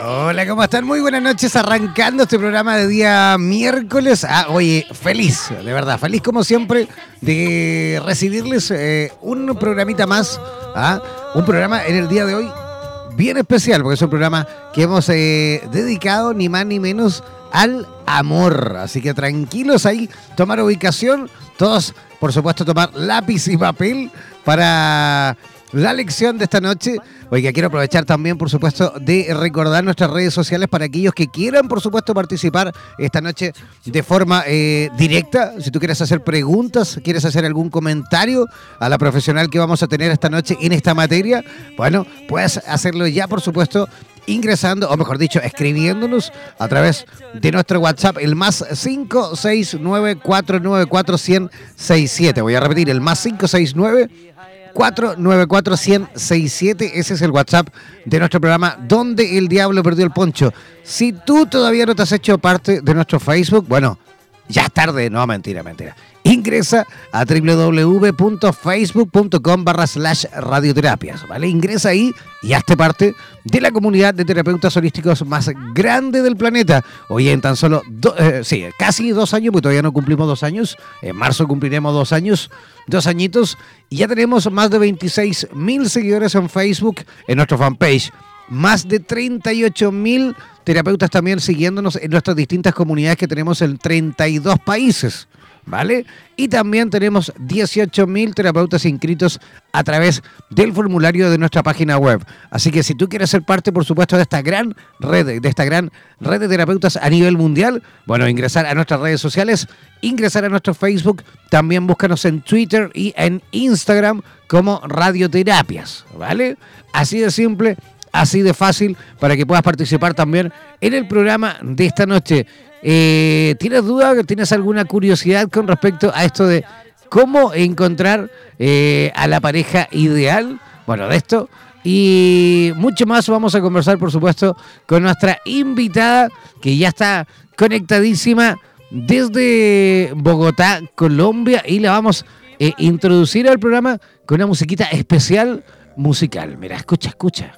Hola, ¿cómo están? Muy buenas noches, arrancando este programa de día miércoles. Ah, oye, feliz, de verdad, feliz como siempre de recibirles eh, un programita más, ¿ah? un programa en el día de hoy bien especial, porque es un programa que hemos eh, dedicado ni más ni menos al amor. Así que tranquilos ahí, tomar ubicación, todos, por supuesto, tomar lápiz y papel para la lección de esta noche. Oiga, quiero aprovechar también, por supuesto, de recordar nuestras redes sociales para aquellos que quieran, por supuesto, participar esta noche de forma eh, directa. Si tú quieres hacer preguntas, quieres hacer algún comentario a la profesional que vamos a tener esta noche en esta materia, bueno, puedes hacerlo ya, por supuesto, ingresando, o mejor dicho, escribiéndonos a través de nuestro WhatsApp, el más 569 494 Voy a repetir, el más 569 494 Ese es el WhatsApp de nuestro programa Donde el Diablo Perdió el Poncho. Si tú todavía no te has hecho parte de nuestro Facebook, bueno, ya es tarde. No, mentira, mentira. Ingresa a www.facebook.com barra slash radioterapias, ¿vale? Ingresa ahí y hazte parte de la comunidad de terapeutas holísticos más grande del planeta. Hoy en tan solo, eh, sí, casi dos años, porque todavía no cumplimos dos años. En marzo cumpliremos dos años, dos añitos. Y ya tenemos más de 26 mil seguidores en Facebook, en nuestro fanpage. Más de 38 mil terapeutas también siguiéndonos en nuestras distintas comunidades que tenemos en 32 países. ¿Vale? Y también tenemos 18.000 terapeutas inscritos a través del formulario de nuestra página web. Así que si tú quieres ser parte, por supuesto, de esta gran red, de esta gran red de terapeutas a nivel mundial, bueno, ingresar a nuestras redes sociales, ingresar a nuestro Facebook, también búscanos en Twitter y en Instagram como Radioterapias, ¿vale? Así de simple, así de fácil para que puedas participar también en el programa de esta noche. Eh, ¿Tienes duda, tienes alguna curiosidad con respecto a esto de cómo encontrar eh, a la pareja ideal? Bueno, de esto y mucho más vamos a conversar, por supuesto, con nuestra invitada que ya está conectadísima desde Bogotá, Colombia, y la vamos a eh, introducir al programa con una musiquita especial musical. Mira, escucha, escucha.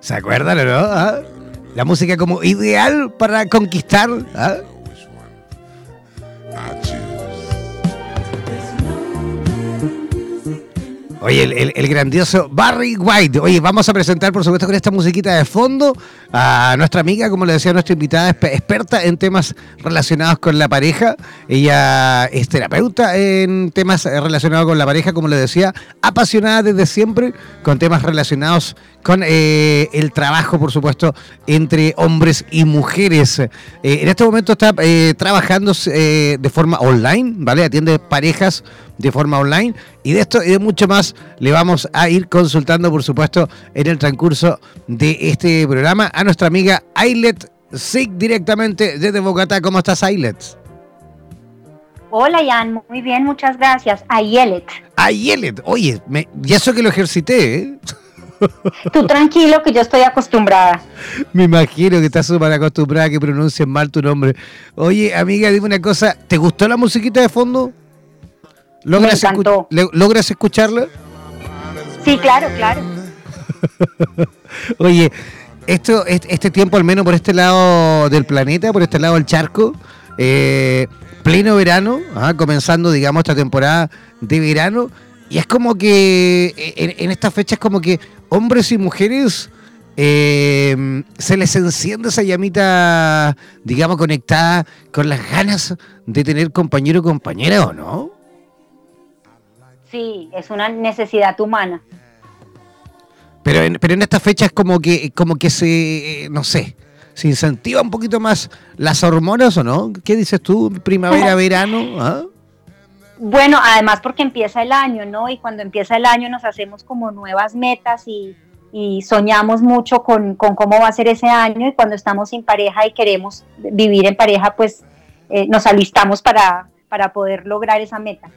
¿Se acuerdan o no? ¿Ah? La música como ideal para conquistar. ¿ah? Oye, el, grandioso Barry White. Oye, vamos a presentar, por supuesto, con esta musiquita de fondo a nuestra amiga, como le decía nuestra invitada, experta en temas relacionados con la pareja. Ella es terapeuta en temas relacionados con la pareja, como le decía, apasionada desde siempre con temas relacionados con eh, el trabajo, por supuesto, entre hombres y mujeres. Eh, en este momento está eh, trabajando de forma online, ¿vale? Atiende parejas de forma online. Y de esto y de mucho más le vamos a ir consultando, por supuesto, en el transcurso de este programa a nuestra amiga Ailet Sig directamente desde Bogotá. ¿Cómo estás, Ailet? Hola, Jan. Muy bien, muchas gracias. Ayelet. Ayelet. Oye, me, ya eso que lo ejercité, ¿eh? Tú tranquilo que yo estoy acostumbrada. Me imagino que estás súper acostumbrada a que pronuncien mal tu nombre. Oye, amiga, dime una cosa. ¿Te gustó la musiquita de fondo? ¿Logras, ¿Logras escucharla? Sí, claro, claro. Oye, esto, este tiempo, al menos por este lado del planeta, por este lado del charco, eh, pleno verano, ah, comenzando, digamos, esta temporada de verano, y es como que en, en esta fecha es como que hombres y mujeres eh, se les enciende esa llamita, digamos, conectada con las ganas de tener compañero o compañera, ¿o no? Sí, es una necesidad humana. Pero en, pero en esta fecha es como que, como que se, no sé, se incentiva un poquito más las hormonas o no? ¿Qué dices tú? Primavera, verano. ¿Ah? Bueno, además porque empieza el año, ¿no? Y cuando empieza el año nos hacemos como nuevas metas y, soñamos mucho con, cómo va a ser ese año y cuando estamos sin pareja y queremos vivir en pareja, pues eh, nos alistamos para, para poder lograr esa meta.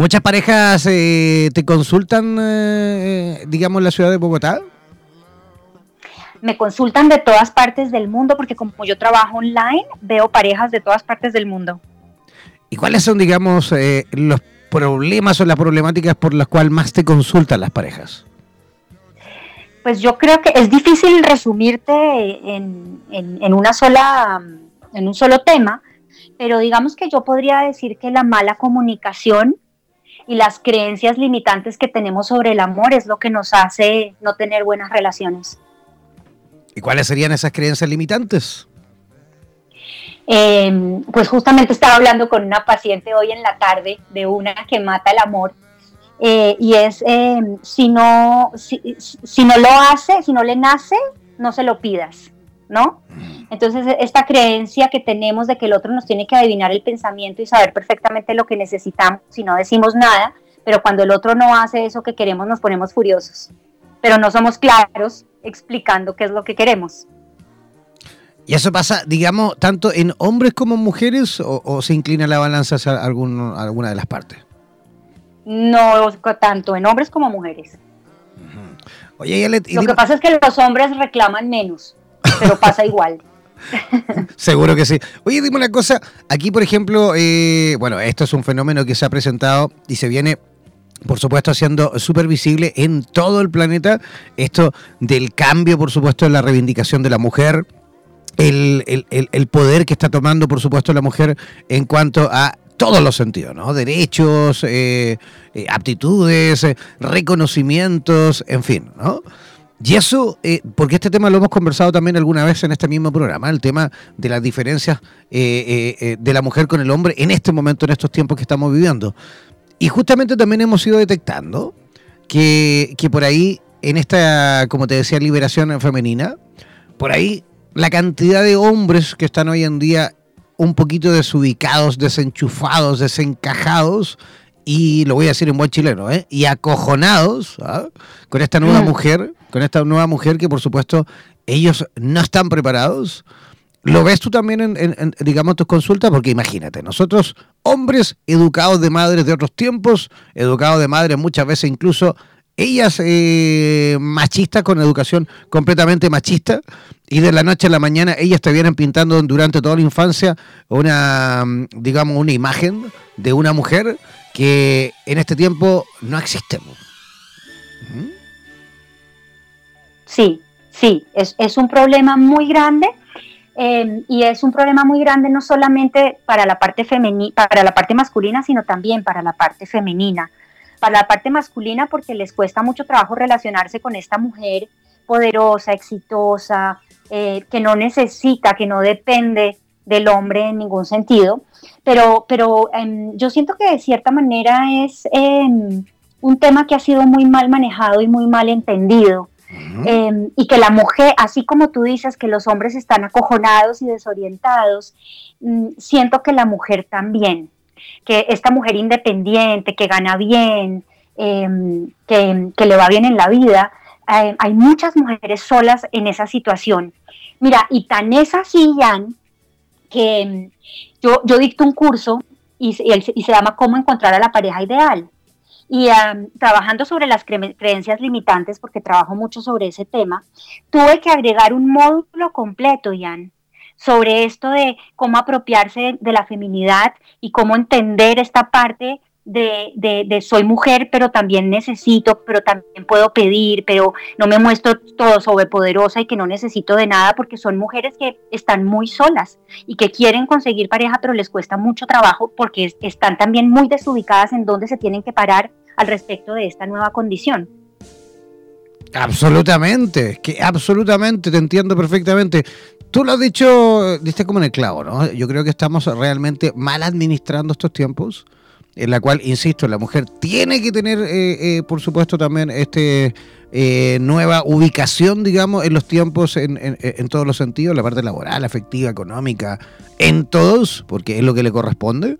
¿Muchas parejas eh, te consultan, eh, digamos, en la ciudad de Bogotá? Me consultan de todas partes del mundo porque como yo trabajo online, veo parejas de todas partes del mundo. ¿Y cuáles son, digamos, eh, los problemas o las problemáticas por las cuales más te consultan las parejas? Pues yo creo que es difícil resumirte en, en, una sola, en un solo tema, pero digamos que yo podría decir que la mala comunicación y las creencias limitantes que tenemos sobre el amor es lo que nos hace no tener buenas relaciones. ¿Y cuáles serían esas creencias limitantes? Em, pues justamente estaba hablando con una paciente hoy en la tarde de una que mata el amor eh, y es em, si no si, si, no lo hace, si no le nace, no se lo pidas, ¿no? Entonces esta creencia que tenemos de que el otro nos tiene que adivinar el pensamiento y saber perfectamente lo que necesitamos si no decimos nada, pero cuando el otro no hace eso que queremos nos ponemos furiosos, pero no somos claros explicando qué es lo que queremos. ¿Y eso pasa, digamos, tanto en hombres como en mujeres o, se inclina la balanza hacia alguna de las partes? No, tanto en hombres como mujeres. Oye, Lo que pasa es que los hombres reclaman menos, pero pasa igual. Seguro que sí. Oye, dime una cosa. Aquí, por ejemplo, eh, bueno, esto es un fenómeno que se ha presentado y se viene por supuesto, siendo súper visible en todo el planeta esto del cambio, por supuesto, de la reivindicación de la mujer, el, el, poder que está tomando, por supuesto, la mujer en cuanto a todos los sentidos, ¿no? Derechos, eh, eh, aptitudes, reconocimientos, en fin, ¿no? Y eso, eh, porque este tema lo hemos conversado también alguna vez en este mismo programa, el tema de las diferencias eh, eh, de la mujer con el hombre en este momento, en estos tiempos que estamos viviendo. Y justamente también hemos ido detectando que, que por ahí, en esta, como te decía, liberación femenina, por ahí la cantidad de hombres que están hoy en día un poquito desubicados, desenchufados, desencajados, y lo voy a decir en buen chileno, ¿eh? y acojonados ¿ah? con esta nueva mm. mujer, con esta nueva mujer que por supuesto ellos no están preparados. ¿Lo ves tú también en, digamos, tus consultas? Porque imagínate, nosotros, hombres educados de madres de otros tiempos, educados de madres muchas veces incluso ellas eh, machistas con educación completamente machista y de la noche a la mañana ellas te vienen pintando durante toda la infancia una, digamos, una imagen de una mujer que en este tiempo no existe. Sí, sí, es, un problema muy grande em, y es un problema muy grande no solamente para la parte femenina, para la parte masculina, sino también para la parte femenina, para la parte masculina porque les cuesta mucho trabajo relacionarse con esta mujer poderosa, exitosa, eh, que no necesita, que no depende del hombre en ningún sentido. Pero, pero em, yo siento que de cierta manera es em, un tema que ha sido muy mal manejado y muy mal entendido. Em, y que la mujer, así como tú dices que los hombres están acojonados y desorientados, mm, siento que la mujer también, que esta mujer independiente, que gana bien, que, le va bien en la vida, hay muchas mujeres solas en esa situación. Mira, y tan es así, Jan, que mm, yo, yo dicto un curso y, y, se llama Cómo encontrar a la pareja ideal. Y trabajando sobre las creencias limitantes, porque trabajo mucho sobre ese tema, tuve que agregar un módulo completo, Jan, sobre esto de cómo apropiarse de la feminidad y cómo entender esta parte de, de, soy mujer, pero también necesito, pero también puedo pedir, pero no me muestro todo sobrepoderosa y que no necesito de nada porque son mujeres que están muy solas y que quieren conseguir pareja, pero les cuesta mucho trabajo porque están también muy desubicadas en dónde se tienen que parar al respecto de esta nueva condición. Absolutamente, que absolutamente, te entiendo perfectamente. Tú lo has dicho, diste como en el clavo, ¿no? Yo creo que estamos realmente mal administrando estos tiempos en la cual, insisto, la mujer tiene que tener, eh, eh, por supuesto, también este eh, nueva ubicación, digamos, en los tiempos, en, en, todos los sentidos, la parte laboral, afectiva, económica, en todos, porque es lo que le corresponde.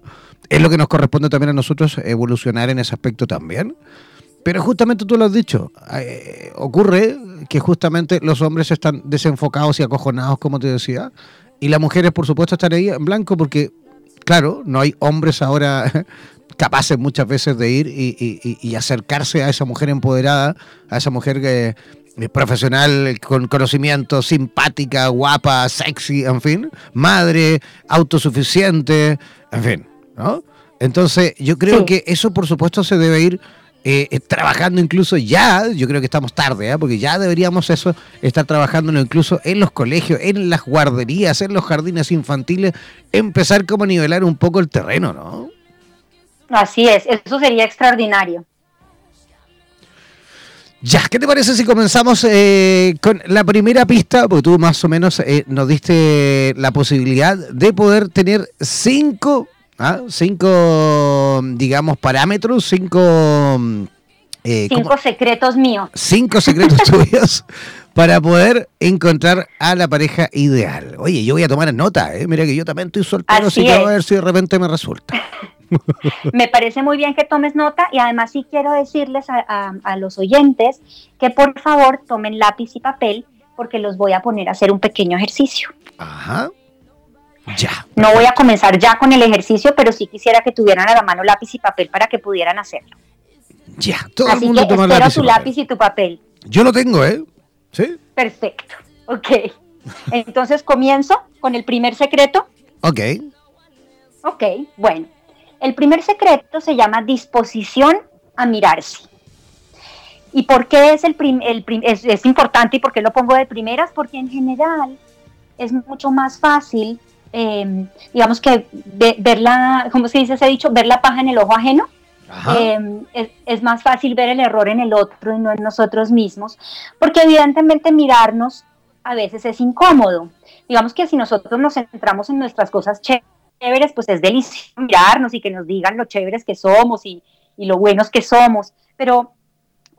Es lo que nos corresponde también a nosotros evolucionar en ese aspecto también. Pero justamente tú lo has dicho, ocurre que justamente los hombres están desenfocados y acojonados, como te decía, y las mujeres, por supuesto, están ahí en blanco porque claro, no hay hombres ahora capaces muchas veces de ir y, acercarse a esa mujer empoderada, a esa mujer que profesional con conocimiento, simpática, guapa, sexy, en fin, madre, autosuficiente, en fin, ¿no? Entonces, yo creo que eso, por supuesto, se debe ir eh, eh, trabajando incluso ya, yo creo que estamos tarde, ¿eh? porque ya deberíamos eso estar trabajando incluso en los colegios, en las guarderías, en los jardines infantiles, empezar como a nivelar un poco el terreno, ¿no? Así es, eso sería extraordinario. Ya, ¿qué te parece si comenzamos eh, con la primera pista? Porque tú más o menos eh, nos diste la posibilidad de poder tener cinco, ¿ah? cinco digamos, parámetros, cinco... Eh, cinco secretos míos. Cinco secretos tuyos para poder encontrar a la pareja ideal. Oye, yo voy a tomar nota, ¿eh? Mira que yo también estoy soltero, así, que a ver si de repente me resulta. me parece muy bien que tomes nota y además sí quiero decirles a, los oyentes que por favor tomen lápiz y papel porque los voy a poner a hacer un pequeño ejercicio. Ajá. Ya. No voy a comenzar ya con el ejercicio, pero sí quisiera que tuvieran a la mano lápiz y papel para que pudieran hacerlo. Ya, todo Así el mundo que espero lápiz tu lápiz y tu papel. Yo lo tengo, ¿eh? Sí. Perfecto. Ok. Entonces comienzo con el primer secreto. Ok. Ok, bueno. El primer secreto se llama disposición a mirarse. ¿Y por qué es, el, es, importante y por qué lo pongo de primeras? Porque en general es mucho más fácil, em, digamos que ver la, ¿cómo se dice ese dicho? Ver la paja en el ojo ajeno. Em, es, es, más fácil ver el error en el otro y no en nosotros mismos, porque evidentemente mirarnos a veces es incómodo. Digamos que si nosotros nos centramos en nuestras cosas chéveres, chéveres, pues es delicioso mirarnos y que nos digan lo chéveres que somos y, lo buenos que somos, pero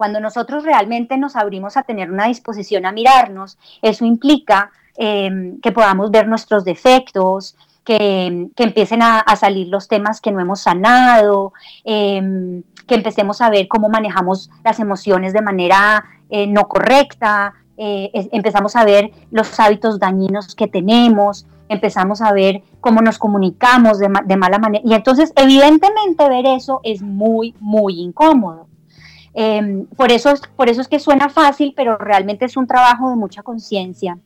cuando nosotros realmente nos abrimos a tener una disposición a mirarnos, eso implica em, que podamos ver nuestros defectos, que, empiecen a, salir los temas que no hemos sanado, em, que empecemos a ver cómo manejamos las emociones de manera eh, no correcta, eh, empezamos a ver los hábitos dañinos que tenemos, empezamos a ver cómo nos comunicamos de, mala manera. Y entonces, evidentemente, ver eso es muy, muy incómodo. Em, por, eso, por eso es que suena fácil, pero realmente es un trabajo de mucha conciencia.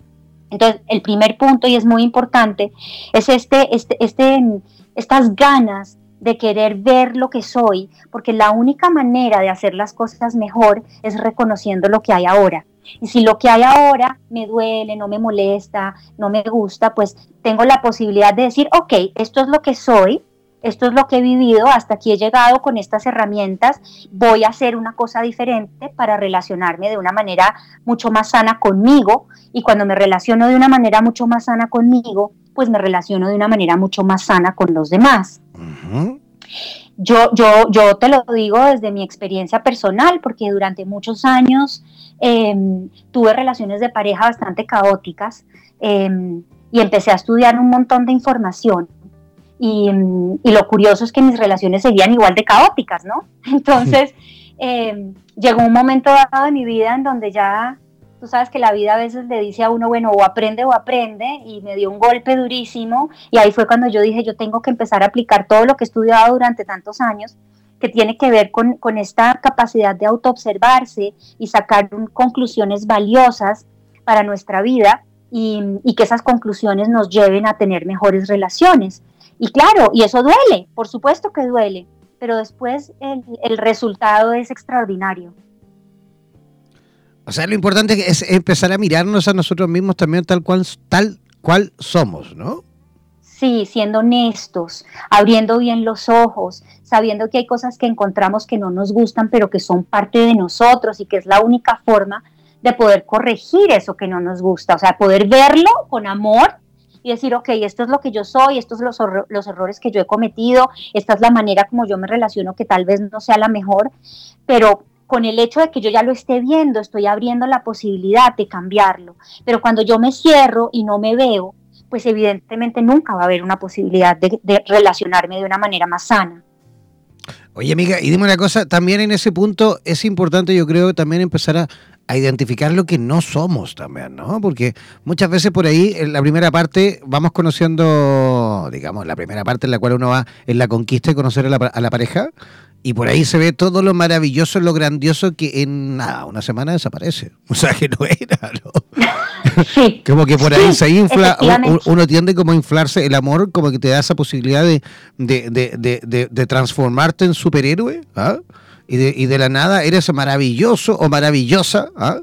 Entonces, el primer punto, y es muy importante, es este, este, este, estas ganas de querer ver lo que soy, porque la única manera de hacer las cosas mejor es reconociendo lo que hay ahora. Y si lo que hay ahora me duele, no me molesta, no me gusta, pues tengo la posibilidad de decir, ok, esto es lo que soy, esto es lo que he vivido, hasta aquí he llegado con estas herramientas, voy a hacer una cosa diferente para relacionarme de una manera mucho más sana conmigo y cuando me relaciono de una manera mucho más sana conmigo, pues me relaciono de una manera mucho más sana con los demás. Yo, yo, yo te lo digo desde mi experiencia personal, porque durante muchos años em, tuve relaciones de pareja bastante caóticas em, y empecé a estudiar un montón de información y, lo curioso es que mis relaciones seguían igual de caóticas, ¿no? Entonces, em, llegó un momento dado de mi vida en donde ya, tú sabes que la vida a veces le dice a uno, bueno, o aprende o aprende, y me dio un golpe durísimo, y ahí fue cuando yo dije, yo tengo que empezar a aplicar todo lo que he estudiado durante tantos años, que tiene que ver con, con esta capacidad de autoobservarse y sacar conclusiones valiosas para nuestra vida y, y que esas conclusiones nos lleven a tener mejores relaciones. Y claro, y eso duele, por supuesto que duele, pero después el, resultado es extraordinario. O sea, lo importante es empezar a mirarnos a nosotros mismos también tal cual, tal cual somos, ¿no? Sí, siendo honestos, abriendo bien los ojos, sabiendo que hay cosas que encontramos que no nos gustan, pero que son parte de nosotros y que es la única forma de poder corregir eso que no nos gusta, o sea, poder verlo con amor y decir, ok, esto es lo que yo soy, estos son los, los errores que yo he cometido, esta es la manera como yo me relaciono que tal vez no sea la mejor, pero con el hecho de que yo ya lo esté viendo, estoy abriendo la posibilidad de cambiarlo. Pero cuando yo me cierro y no me veo, pues evidentemente nunca va a haber una posibilidad de, de relacionarme de una manera más sana. Oye, amiga, y dime una cosa, también en ese punto es importante, yo creo, también empezar a, a identificar lo que no somos también, ¿no? Porque muchas veces por ahí, en la primera parte, vamos conociendo, digamos, la primera parte en la cual uno va en la conquista y conocer a la, a la pareja, y por ahí se ve todo lo maravilloso, lo grandioso que en nada, una semana desaparece. O sea que no era, ¿no? como que por ahí se infla, uno tiende como a inflarse el amor, como que te da esa posibilidad de, de, de, de transformarte en superhéroe, ¿ah? Y de, y de la nada eres maravilloso o maravillosa. ¿ah?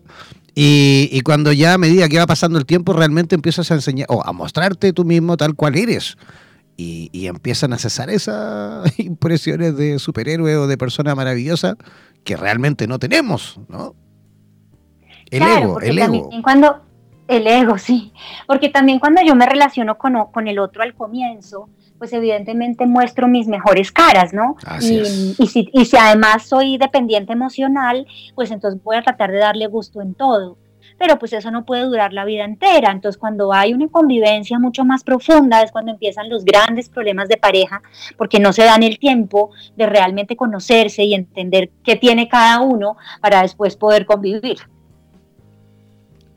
Y, y, cuando ya a medida que va pasando el tiempo realmente empiezas a enseñar o a mostrarte tú mismo tal cual eres. Y, y empiezan a cesar esas impresiones de superhéroe o de persona maravillosa que realmente no tenemos, ¿no? El ego, el ego. Cuando, el ego, sí. Porque también cuando yo me relaciono con, con el otro al comienzo, pues evidentemente muestro mis mejores caras, ¿no? y, si, y si además soy dependiente emocional, pues entonces voy a tratar de darle gusto en todo pero pues eso no puede durar la vida entera. Entonces, cuando hay una convivencia mucho más profunda es cuando empiezan los grandes problemas de pareja, porque no se dan el tiempo de realmente conocerse y entender qué tiene cada uno para después poder convivir.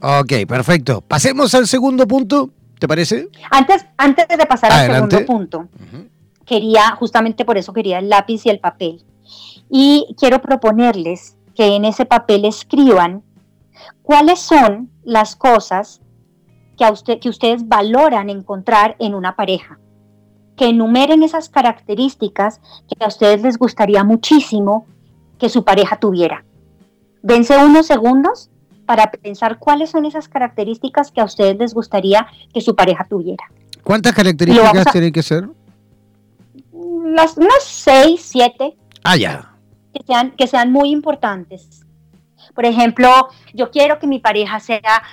Ok, perfecto. Pasemos al segundo punto. ¿Te parece? Antes, antes de pasar al segundo punto, quería, justamente por eso quería el lápiz y el papel. Y quiero proponerles que en ese papel escriban cuáles son las cosas que, a usted, que ustedes valoran encontrar en una pareja. Que enumeren esas características que a ustedes les gustaría muchísimo que su pareja tuviera. Dense unos segundos para pensar cuáles son esas características que a ustedes les gustaría que su pareja tuviera. ¿Cuántas características tienen que ser? Las, unas seis, siete. Ah, ya. Que sean, que sean muy importantes. Por ejemplo, yo quiero que mi pareja sea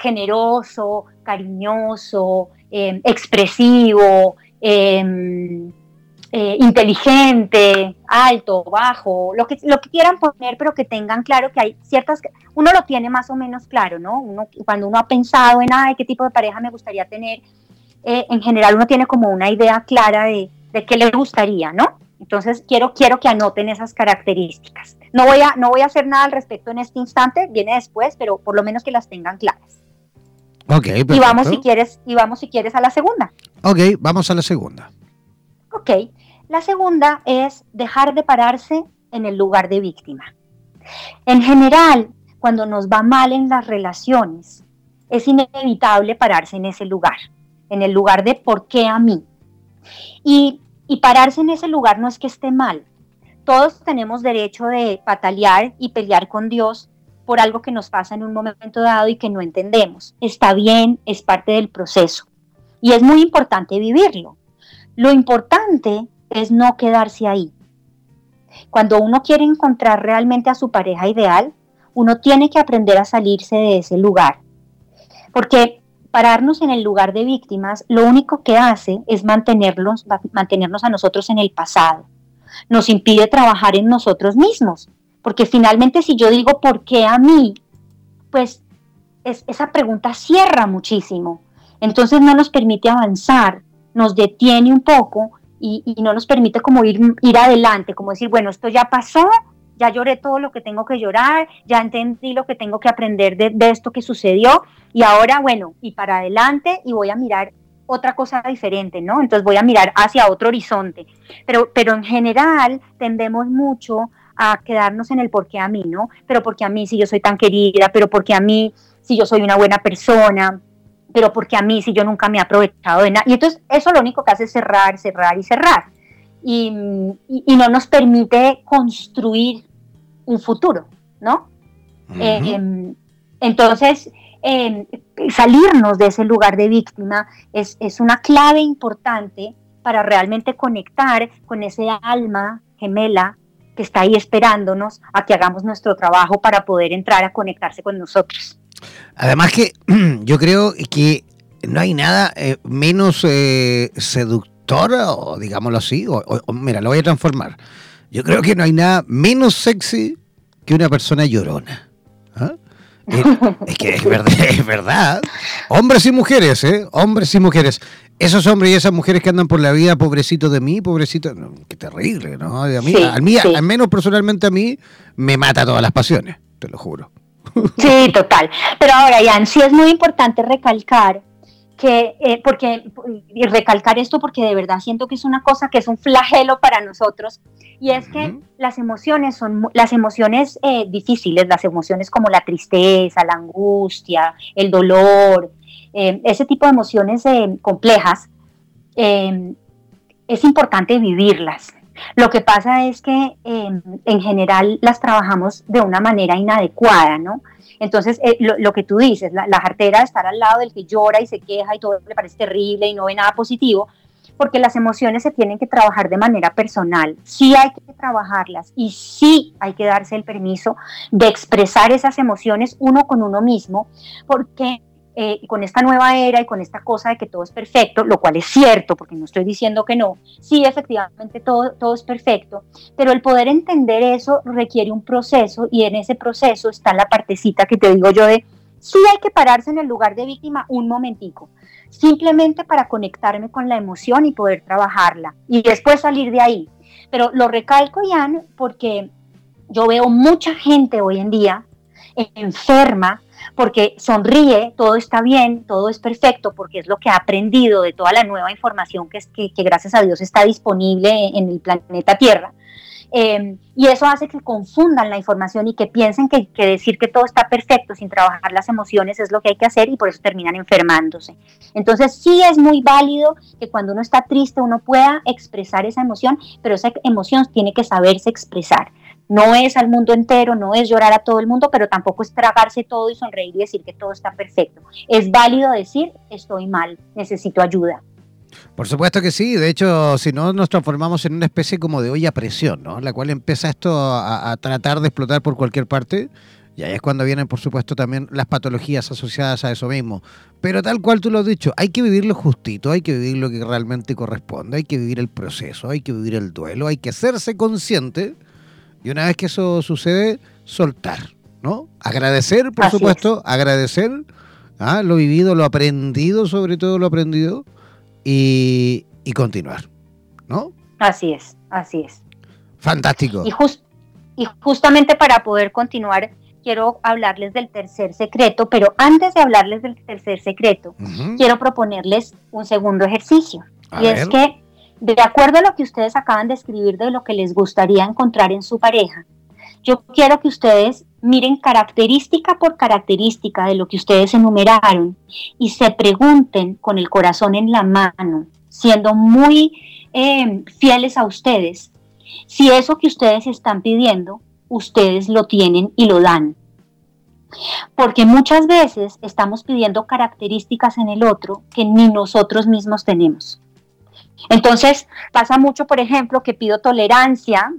generoso, cariñoso, eh, expresivo, eh, eh, inteligente, alto, bajo, lo que, lo que quieran poner, pero que tengan claro que hay ciertas, uno lo tiene más o menos claro, ¿no? Uno, cuando uno ha pensado en, ay, qué tipo de pareja me gustaría tener, eh, en general uno tiene como una idea clara de, de qué le gustaría, ¿no? Entonces quiero, quiero que anoten esas características. No voy, a, no voy a hacer nada al respecto en este instante, viene después, pero por lo menos que las tengan claras. Ok, Y vamos si quieres, y vamos si quieres a la segunda. Ok, vamos a la segunda. Ok, la segunda es dejar de pararse en el lugar de víctima. En general, cuando nos va mal en las relaciones, es inevitable pararse en ese lugar, en el lugar de por qué a mí. Y, pararse en ese lugar no es que esté mal. Todos tenemos derecho de patalear y pelear con Dios por algo que nos pasa en un momento dado y que no entendemos. Está bien, es parte del proceso. Y es muy importante vivirlo. Lo importante es no quedarse ahí. Cuando uno quiere encontrar realmente a su pareja ideal, uno tiene que aprender a salirse de ese lugar. Porque pararnos en el lugar de víctimas, lo único que hace es mantenernos, mantenernos a nosotros en el pasado. Nos impide trabajar en nosotros mismos. Porque finalmente si yo digo, ¿por qué a mí? Pues esa pregunta cierra muchísimo. Entonces no nos permite avanzar, nos detiene un poco y, no nos permite como ir, ir adelante, como decir, bueno, esto ya pasó, ya lloré todo lo que tengo que llorar, ya entendí lo que tengo que aprender de, esto que sucedió y ahora, bueno, y para adelante y voy a mirar otra cosa diferente, ¿no? Entonces voy a mirar hacia otro horizonte. Pero, pero en general tendemos mucho a quedarnos en el por qué a mí, ¿no? Pero porque a mí si yo soy tan querida, pero porque a mí si yo soy una buena persona, pero porque a mí si yo nunca me he aprovechado de nada. Y entonces eso lo único que hace es cerrar, cerrar y cerrar. Y, no nos permite construir un futuro, ¿no? Eh, em, entonces, em, salirnos de ese lugar de víctima es, es una clave importante para realmente conectar con ese alma gemela que está ahí esperándonos a que hagamos nuestro trabajo para poder entrar a conectarse con nosotros. Además que yo creo que no hay nada eh, menos eh, seductor, o digámoslo así, o, mira, lo voy a transformar. Yo creo que no hay nada menos sexy que una persona llorona. ¿ah? Es, que es verdad, es verdad. Hombres y mujeres, ¿eh? Hombres y mujeres. Esos hombres y esas mujeres que andan por la vida, pobrecito de mí, pobrecito, qué terrible, ¿no? A mí, al menos personalmente a mí, me mata todas las pasiones, te lo juro. Sí, total. Pero ahora, Ian, sí es muy importante recalcar que, eh, porque, y recalcar esto porque de verdad siento que es una cosa que es un flagelo para nosotros, y es que las emociones son, las emociones eh, difíciles, las emociones como la tristeza, la angustia, el dolor, eh, ese tipo de emociones complejas, es importante vivirlas. Lo que pasa es que em, en general las trabajamos de una manera inadecuada, ¿no? Entonces, eh, lo, que tú dices, la, jartera de estar al lado del que llora y se queja y todo le parece terrible y no ve nada positivo, porque las emociones se tienen que trabajar de manera personal. Sí hay que trabajarlas y sí hay que darse el permiso de expresar esas emociones uno con uno mismo, porque eh, con esta nueva era y con esta cosa de que todo es perfecto, lo cual es cierto, porque no estoy diciendo que no, sí, efectivamente todo, todo es perfecto, pero el poder entender eso requiere un proceso y en ese proceso está la partecita que te digo yo de, sí hay que pararse en el lugar de víctima un momentico, simplemente para conectarme con la emoción y poder trabajarla y después salir de ahí. Pero lo recalco, Jan, porque yo veo mucha gente hoy en día enferma porque sonríe, todo está bien, todo es perfecto, porque es lo que ha aprendido de toda la nueva información que, que, gracias a Dios está disponible en el planeta Tierra. Em, y eso hace que confundan la información y que piensen que, que, decir que todo está perfecto sin trabajar las emociones es lo que hay que hacer y por eso terminan enfermándose. Entonces sí es muy válido que cuando uno está triste uno pueda expresar esa emoción, pero esa emoción tiene que saberse expresar. No es al mundo entero, no es llorar a todo el mundo, pero tampoco es tragarse todo y sonreír y decir que todo está perfecto. Es válido decir, estoy mal, necesito ayuda. Por supuesto que sí, de hecho, si no nos transformamos en una especie como de olla a presión, ¿no? La cual empieza esto a, tratar de explotar por cualquier parte. Y ahí es cuando vienen, por supuesto, también las patologías asociadas a eso mismo. Pero tal cual tú lo has dicho, hay que vivir lo justito, hay que vivir lo que realmente corresponde, hay que vivir el proceso, hay que vivir el duelo, hay que hacerse consciente y una vez que eso sucede, soltar, ¿no? Agradecer, por supuesto, agradecer ¿ah? lo vivido, lo aprendido, sobre todo lo aprendido, y, continuar, ¿no? Así es, así es. Fantástico. Y, y justamente para poder continuar, quiero hablarles del tercer secreto, pero antes de hablarles del tercer secreto, quiero proponerles un segundo ejercicio. y es que de acuerdo a lo que ustedes acaban de escribir de lo que les gustaría encontrar en su pareja, yo quiero que ustedes miren característica por característica de lo que ustedes enumeraron y se pregunten con el corazón en la mano, siendo muy eh, fieles a ustedes, si eso que ustedes están pidiendo, ustedes lo tienen y lo dan. Porque muchas veces estamos pidiendo características en el otro que ni nosotros mismos tenemos. Entonces pasa mucho, por ejemplo, que pido tolerancia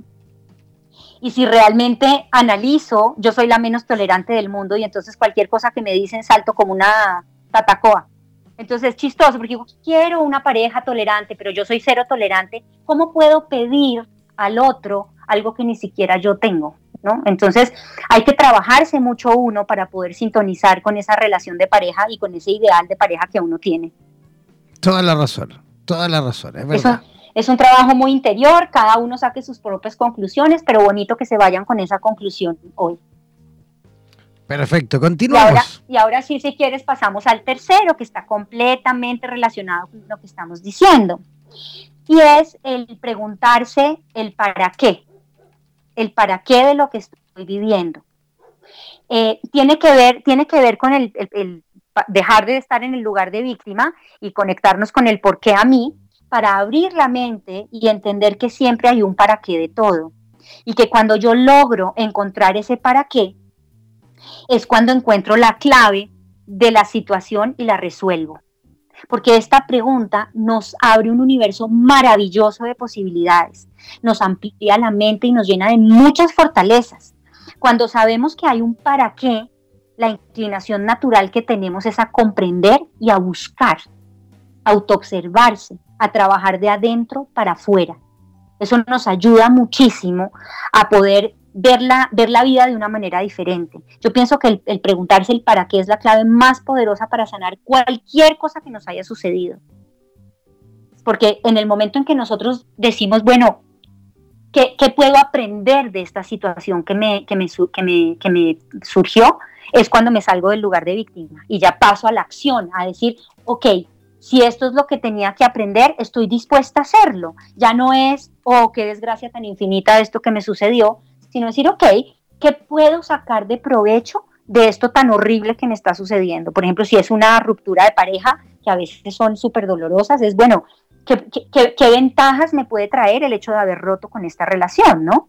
y si realmente analizo, yo soy la menos tolerante del mundo y entonces cualquier cosa que me dicen salto como una tatacoa. Entonces es chistoso porque digo, quiero una pareja tolerante, pero yo soy cero tolerante. ¿Cómo puedo pedir al otro algo que ni siquiera yo tengo? ¿no? Entonces hay que trabajarse mucho uno para poder sintonizar con esa relación de pareja y con ese ideal de pareja que uno tiene. Toda la razón, toda la razón, es verdad. es un trabajo muy interior, cada uno saque sus propias conclusiones, pero bonito que se vayan con esa conclusión hoy. Perfecto, continuamos. Y ahora, sí, si quieres, pasamos al tercero, que está completamente relacionado con lo que estamos diciendo. Y es el preguntarse el para qué, el para qué de lo que estoy viviendo. Eh, tiene, que ver, tiene que ver con el, el, dejar de estar en el lugar de víctima y conectarnos con el por qué a mí, para abrir la mente y entender que siempre hay un para qué de todo. Y que cuando yo logro encontrar ese para qué, es cuando encuentro la clave de la situación y la resuelvo. Porque esta pregunta nos abre un universo maravilloso de posibilidades, nos amplía la mente y nos llena de muchas fortalezas. Cuando sabemos que hay un para qué, la inclinación natural que tenemos es a comprender y a buscar, a autoobservarse, a trabajar de adentro para afuera. Eso nos ayuda muchísimo a poder ver la, ver la vida de una manera diferente. Yo pienso que el, preguntarse el para qué es la clave más poderosa para sanar cualquier cosa que nos haya sucedido. Porque en el momento en que nosotros decimos, bueno, ¿qué, puedo aprender de esta situación que me, que, me, que, me, que me surgió? Es cuando me salgo del lugar de víctima y ya paso a la acción, a decir, ok, si esto es lo que tenía que aprender, estoy dispuesta a hacerlo. Ya no es, oh, qué desgracia tan infinita esto que me sucedió, sino decir, ok, ¿qué puedo sacar de provecho de esto tan horrible que me está sucediendo? Por ejemplo, si es una ruptura de pareja, que a veces son súper dolorosas, es bueno, ¿qué, ¿qué, ventajas me puede traer el hecho de haber roto con esta relación, no?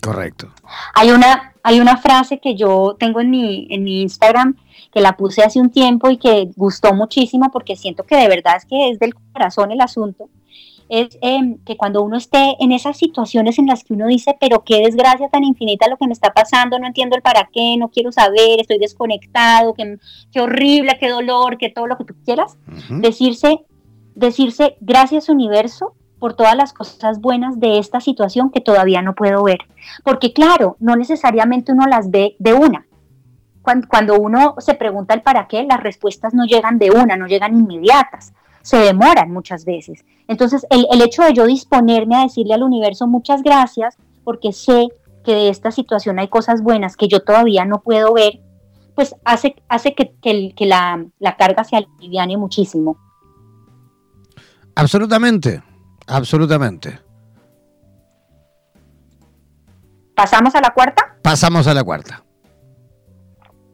Correcto. Hay una, hay una frase que yo tengo en mi, en mi Instagram que la puse hace un tiempo y que gustó muchísimo porque siento que de verdad es que es del corazón el asunto. Es em, que cuando uno esté en esas situaciones en las que uno dice, pero qué desgracia tan infinita lo que me está pasando, no entiendo el para qué, no quiero saber, estoy desconectado, qué, qué horrible, qué dolor, qué todo lo que tú quieras, decirse, decirse, gracias universo por todas las cosas buenas de esta situación que todavía no puedo ver. Porque claro, no necesariamente uno las ve de una. Cuando, uno se pregunta el para qué, las respuestas no llegan de una, no llegan inmediatas se demoran muchas veces. Entonces, el, hecho de yo disponerme a decirle al universo muchas gracias, porque sé que de esta situación hay cosas buenas que yo todavía no puedo ver, pues hace, hace que, que, la, la, carga se aliviane muchísimo. Absolutamente, absolutamente. ¿Pasamos a la cuarta? Pasamos a la cuarta.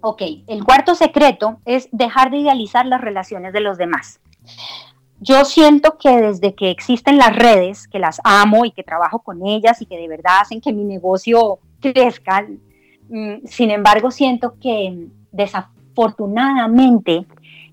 Ok, el cuarto secreto es dejar de idealizar las relaciones de los demás. Yo siento que desde que existen las redes, que las amo y que trabajo con ellas y que de verdad hacen que mi negocio crezca, mm, sin embargo siento que desafortunadamente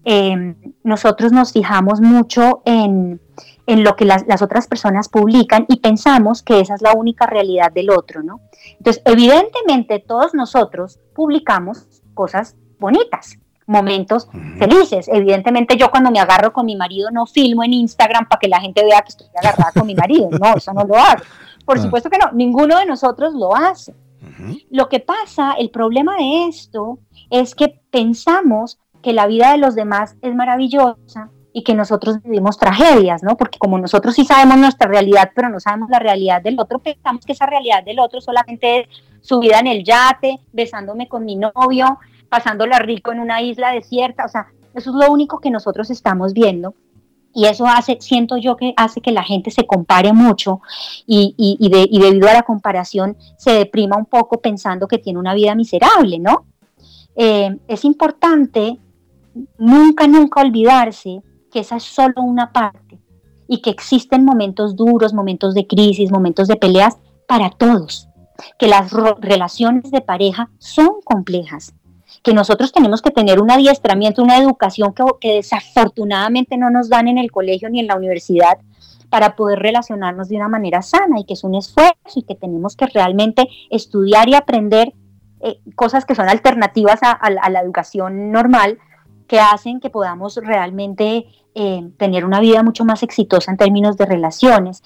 em, nosotros nos fijamos mucho en, lo que las, las, otras personas publican y pensamos que esa es la única realidad del otro, ¿no? Entonces, evidentemente todos nosotros publicamos cosas bonitas, momentos felices. Evidentemente yo cuando me agarro con mi marido no filmo en Instagram para que la gente vea que estoy agarrada con mi marido, no, eso no lo hago. Por supuesto que no, ninguno de nosotros lo hace. Lo que pasa, el problema de esto es que pensamos que la vida de los demás es maravillosa y que nosotros vivimos tragedias, ¿no? Porque como nosotros sí sabemos nuestra realidad, pero no sabemos la realidad del otro, pensamos que esa realidad del otro solamente es su vida en el yate, besándome con mi novio, pasándola rico en una isla desierta, o sea, eso es lo único que nosotros estamos viendo. Y eso hace, siento yo que hace que la gente se compare mucho y, y, debido a la comparación se deprima un poco pensando que tiene una vida miserable, ¿no? Eh, es importante nunca, nunca olvidarse que esa es solo una parte y que existen momentos duros, momentos de crisis, momentos de peleas para todos, que las relaciones de pareja son complejas, que nosotros tenemos que tener un adiestramiento, una educación que, desafortunadamente no nos dan en el colegio ni en la universidad para poder relacionarnos de una manera sana y que es un esfuerzo y que tenemos que realmente estudiar y aprender eh, cosas que son alternativas a, la educación normal que hacen que podamos realmente eh, tener una vida mucho más exitosa en términos de relaciones.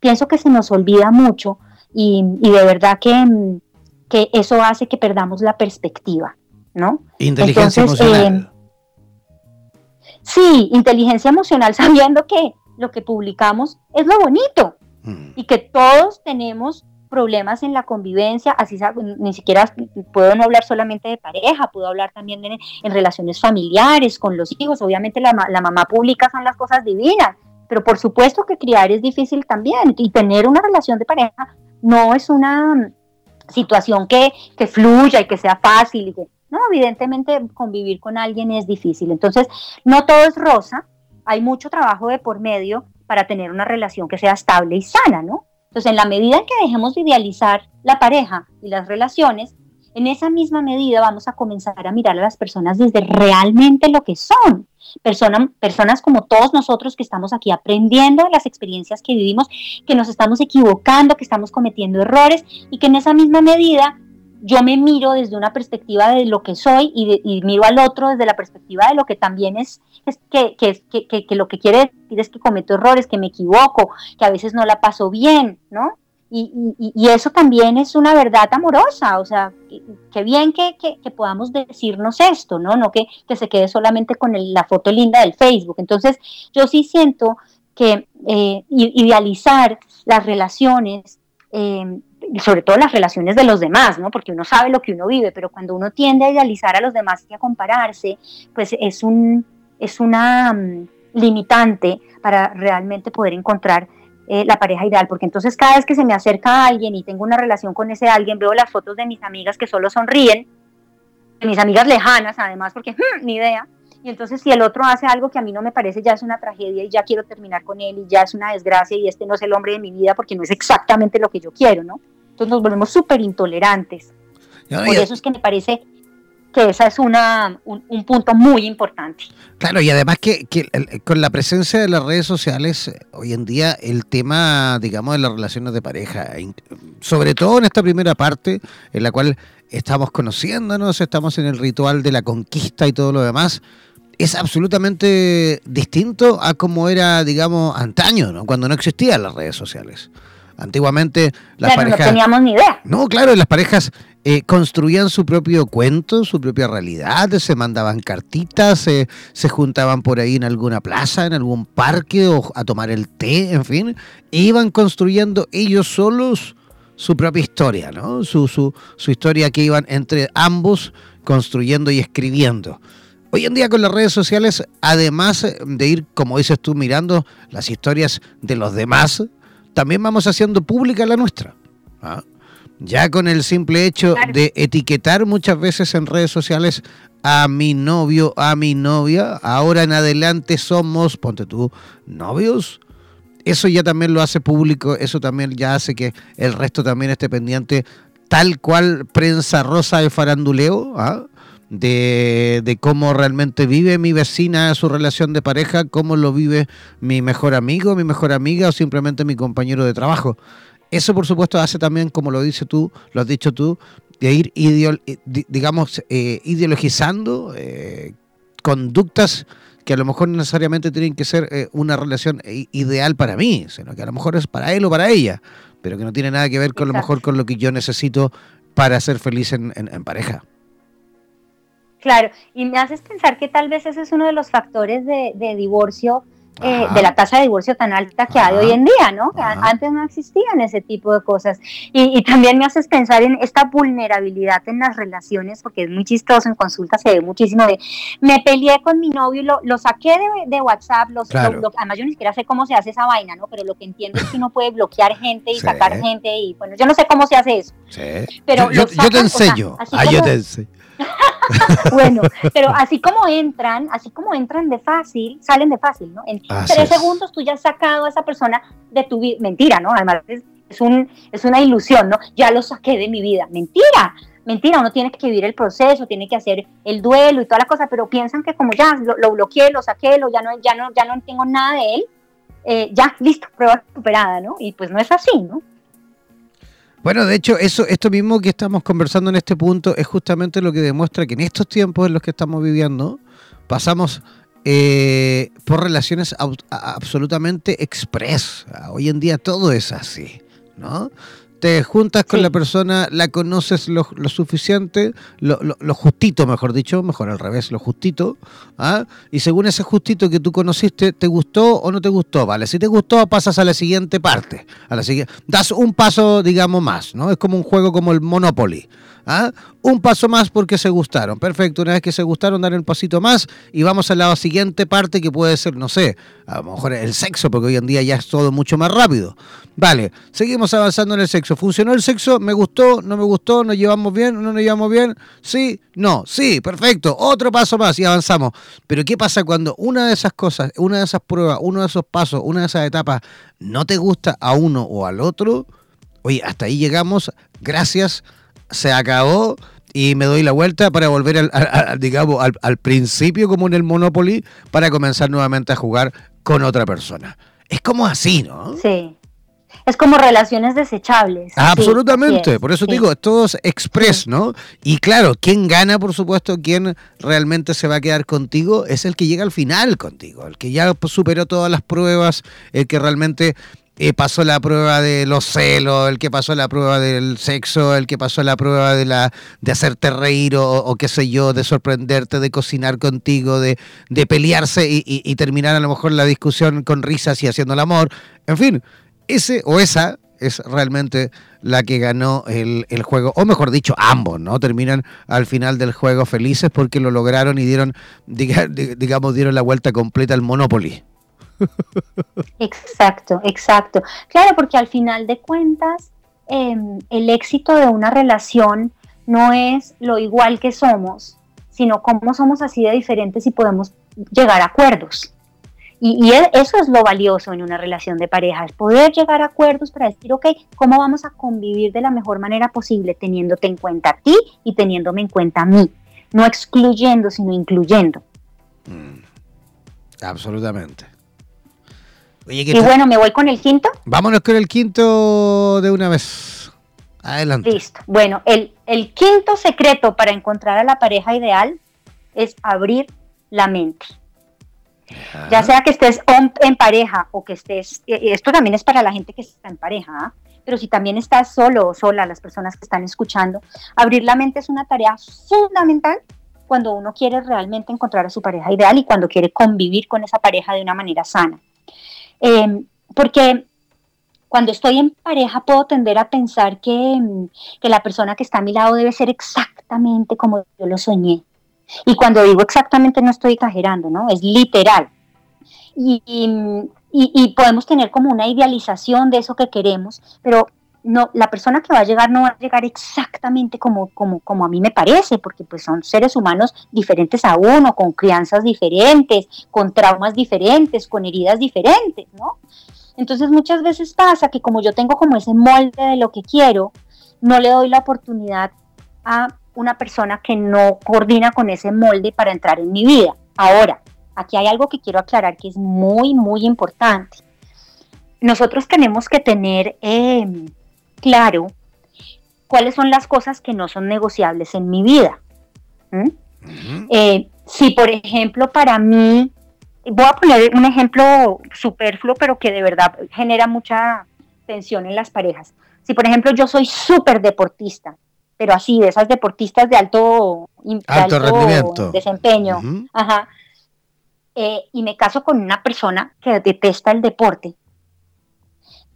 Pienso que se nos olvida mucho y, de verdad que, que, eso hace que perdamos la perspectiva, ¿no? Inteligencia emocional. Eh, sí, inteligencia emocional, sabiendo que lo que publicamos es lo bonito mm. y que todos tenemos problemas en la convivencia, así ni siquiera puedo no hablar solamente de pareja, puedo hablar también en relaciones familiares, con los hijos, obviamente la, mamá pública son las cosas divinas, pero por supuesto que criar es difícil también y tener una relación de pareja no es una situación que, que fluya y que sea fácil y que, no, evidentemente convivir con alguien es difícil, entonces no todo es rosa, hay mucho trabajo de por medio para tener una relación que sea estable y sana, ¿no? Entonces, en la medida en que dejemos de idealizar la pareja y las relaciones, en esa misma medida vamos a comenzar a mirar a las personas desde realmente lo que son. personas como todos nosotros que estamos aquí aprendiendo las experiencias que vivimos, que nos estamos equivocando, que estamos cometiendo errores y que en esa misma medida yo me miro desde una perspectiva de lo que soy y, miro al otro desde la perspectiva de lo que también es, que, que, lo que quiere decir es que cometo errores, que me equivoco, que a veces no la paso bien, ¿no? Y, eso también es una verdad amorosa, o sea, qué bien que, podamos decirnos esto, ¿no? No que, se quede solamente con la foto linda del Facebook. Entonces, yo sí siento que eh, idealizar las relaciones eh, sobre todo las relaciones de los demás, ¿no? Porque uno sabe lo que uno vive, pero cuando uno tiende a idealizar a los demás y a compararse, pues es, un, es una mm, limitante para realmente poder encontrar eh, la pareja ideal, porque entonces cada vez que se me acerca a alguien y tengo una relación con ese alguien, veo las fotos de mis amigas que solo sonríen, de mis amigas lejanas además, porque hmm, ni idea, y entonces si el otro hace algo que a mí no me parece, ya es una tragedia y ya quiero terminar con él y ya es una desgracia y este no es el hombre de mi vida porque no es exactamente lo que yo quiero, ¿no? Entonces nos volvemos súper intolerantes. Por eso es que me parece que ese es una, un, punto muy importante. Claro, y además que, con la presencia de las redes sociales, hoy en día el tema, digamos, de las relaciones de pareja, sobre todo en esta primera parte, en la cual estamos conociéndonos, estamos en el ritual de la conquista y todo lo demás, es absolutamente distinto a como era, digamos, antaño, ¿no? cuando no existían las redes sociales. Antiguamente las parejas... No teníamos ni idea. No, claro, las parejas eh, construían su propio cuento, su propia realidad, se mandaban cartitas, se juntaban por ahí en alguna plaza, en algún parque o a tomar el té, en fin, e iban construyendo ellos solos su propia historia, ¿no? Su, su, su historia que iban entre ambos construyendo y escribiendo. Hoy en día con las redes sociales, además de ir, como dices tú, mirando las historias de los demás, también vamos haciendo pública la nuestra. ¿ah? Ya con el simple hecho de etiquetar muchas veces en redes sociales a mi novio, a mi novia, ahora en adelante somos, ponte tú, novios. Eso ya también lo hace público, eso también ya hace que el resto también esté pendiente, tal cual prensa rosa de faranduleo. ¿ah? De, cómo realmente vive mi vecina su relación de pareja, cómo lo vive mi mejor amigo, mi mejor amiga o simplemente mi compañero de trabajo. Eso, por supuesto, hace también, como lo dices tú, lo has dicho tú, de ir, digamos, eh, ideologizando eh, conductas que a lo mejor no necesariamente tienen que ser eh, una relación ideal para mí, sino que a lo mejor es para él o para ella, pero que no tiene nada que ver con lo mejor con lo que yo necesito para ser feliz en pareja. Claro, y me haces pensar que tal vez ese es uno de los factores de, divorcio, eh, de la tasa de divorcio tan alta que hay hoy en día, ¿no? Que antes no existían ese tipo de cosas. Y, también me haces pensar en esta vulnerabilidad en las relaciones, porque es muy chistoso, en consulta se ve muchísimo de, me peleé con mi novio y lo, saqué de, WhatsApp, los, además yo ni siquiera sé cómo se hace esa vaina, ¿no? Pero lo que entiendo es que uno puede bloquear gente y sacar gente y bueno, yo no sé cómo se hace eso. Sí. Pero yo, te enseño. ah, yo te enseño. bueno, pero así como entran, así como entran de fácil, salen de fácil, ¿no? En tres segundos tú ya has sacado a esa persona de tu vida. Mentira, ¿no? Además es, un, es una ilusión, ¿no? Ya lo saqué de mi vida. Mentira. Mentira, uno tiene que vivir el proceso, tiene que hacer el duelo y toda la cosa, pero piensan que como ya lo, bloqueé, lo saqué, lo, ya, no, ya, no, ya no tengo nada de él, eh, ya, listo, prueba superada, ¿no? Y pues no es así, ¿no? Bueno, de hecho, eso, esto mismo que estamos conversando en este punto es justamente lo que demuestra que en estos tiempos en los que estamos viviendo, pasamos eh, por relaciones absolutamente express. Hoy en día todo es así, ¿no? Te juntas con la persona, la conoces lo, suficiente, lo, justito, mejor dicho, mejor al revés, lo justito, ¿ah? y según ese justito que tú conociste, ¿te gustó o no te gustó? Vale, si te gustó, pasas a la siguiente parte, a la siguiente, das un paso, digamos, más, ¿no? Es como un juego como el Monopoly. ¿Ah? Un paso más porque se gustaron. Perfecto, una vez que se gustaron, dar el pasito más y vamos a la siguiente parte que puede ser, no sé, a lo mejor el sexo, porque hoy en día ya es todo mucho más rápido. Vale, seguimos avanzando en el sexo. ¿Funcionó el sexo? ¿Me gustó? ¿No me gustó? ¿Nos llevamos bien? ¿No nos llevamos bien? Sí, no, sí, perfecto. Otro paso más y avanzamos. Pero ¿qué pasa cuando una de esas cosas, una de esas pruebas, uno de esos pasos, una de esas etapas no te gusta a uno o al otro? Oye, hasta ahí llegamos gracias se acabó y me doy la vuelta para volver al, digamos, al, principio como en el Monopoly para comenzar nuevamente a jugar con otra persona. Es como así, ¿no? Sí. Es como relaciones desechables. Absolutamente, por eso digo, todo es express, ¿no? Y claro, quien gana, por supuesto, quien realmente se va a quedar contigo, es el que llega al final contigo, el que ya superó todas las pruebas, el que realmente eh, pasó la prueba de los celos, el que pasó la prueba del sexo, el que pasó la prueba de la de hacerte reír o, qué sé yo, de sorprenderte, de cocinar contigo, de, de pelearse y, terminar a lo mejor la discusión con risas y haciendo el amor. En fin, ese o esa es realmente la que ganó el, el, juego, o mejor dicho, ambos, ¿no? Terminan al final del juego felices porque lo lograron y dieron, digamos, dieron la vuelta completa al Monopoly. Exacto, exacto. Claro, porque al final de cuentas, em, el éxito de una relación no es lo igual que somos, sino cómo somos así de diferentes y podemos llegar a acuerdos. Y, e, eso es lo valioso en una relación de pareja, es poder llegar a acuerdos para decir, ok, ¿cómo vamos a convivir de la mejor manera posible teniéndote en cuenta a ti y teniéndome en cuenta a mí? No excluyendo, sino incluyendo. Mm, absolutamente y bueno, ¿me voy con el quinto? Vámonos con el quinto de una vez. Adelante. Listo. Bueno, el, el quinto secreto para encontrar a la pareja ideal es abrir la mente. Ya sea que estés en pareja o que estés, eh, esto también es para la gente que está en pareja, ¿ah? pero si también estás solo o sola, las personas que están escuchando, abrir la mente es una tarea fundamental cuando uno quiere realmente encontrar a su pareja ideal y cuando quiere convivir con esa pareja de una manera sana. Em, porque cuando estoy en pareja puedo tender a pensar que, que, la persona que está a mi lado debe ser exactamente como yo lo soñé. Y cuando digo exactamente no estoy exagerando, ¿no? Es literal. Y, podemos tener como una idealización de eso que queremos, pero no, la persona que va a llegar no va a llegar exactamente como, como, como a mí me parece, porque pues son seres humanos diferentes a uno, con crianzas diferentes, con traumas diferentes, con heridas diferentes, ¿no? Entonces muchas veces pasa que como yo tengo como ese molde de lo que quiero, no le doy la oportunidad a una persona que no coordina con ese molde para entrar en mi vida. Ahora, aquí hay algo que quiero aclarar que es muy, muy importante. Nosotros tenemos que tener... Eh, claro cuáles son las cosas que no son negociables en mi vida. Eh, si, por ejemplo, para mí, voy a poner un ejemplo superfluo, pero que de verdad genera mucha tensión en las parejas. Si, por ejemplo, yo soy súper deportista, pero así, de esas deportistas de alto, alto, desempeño, eh, y me caso con una persona que detesta el deporte,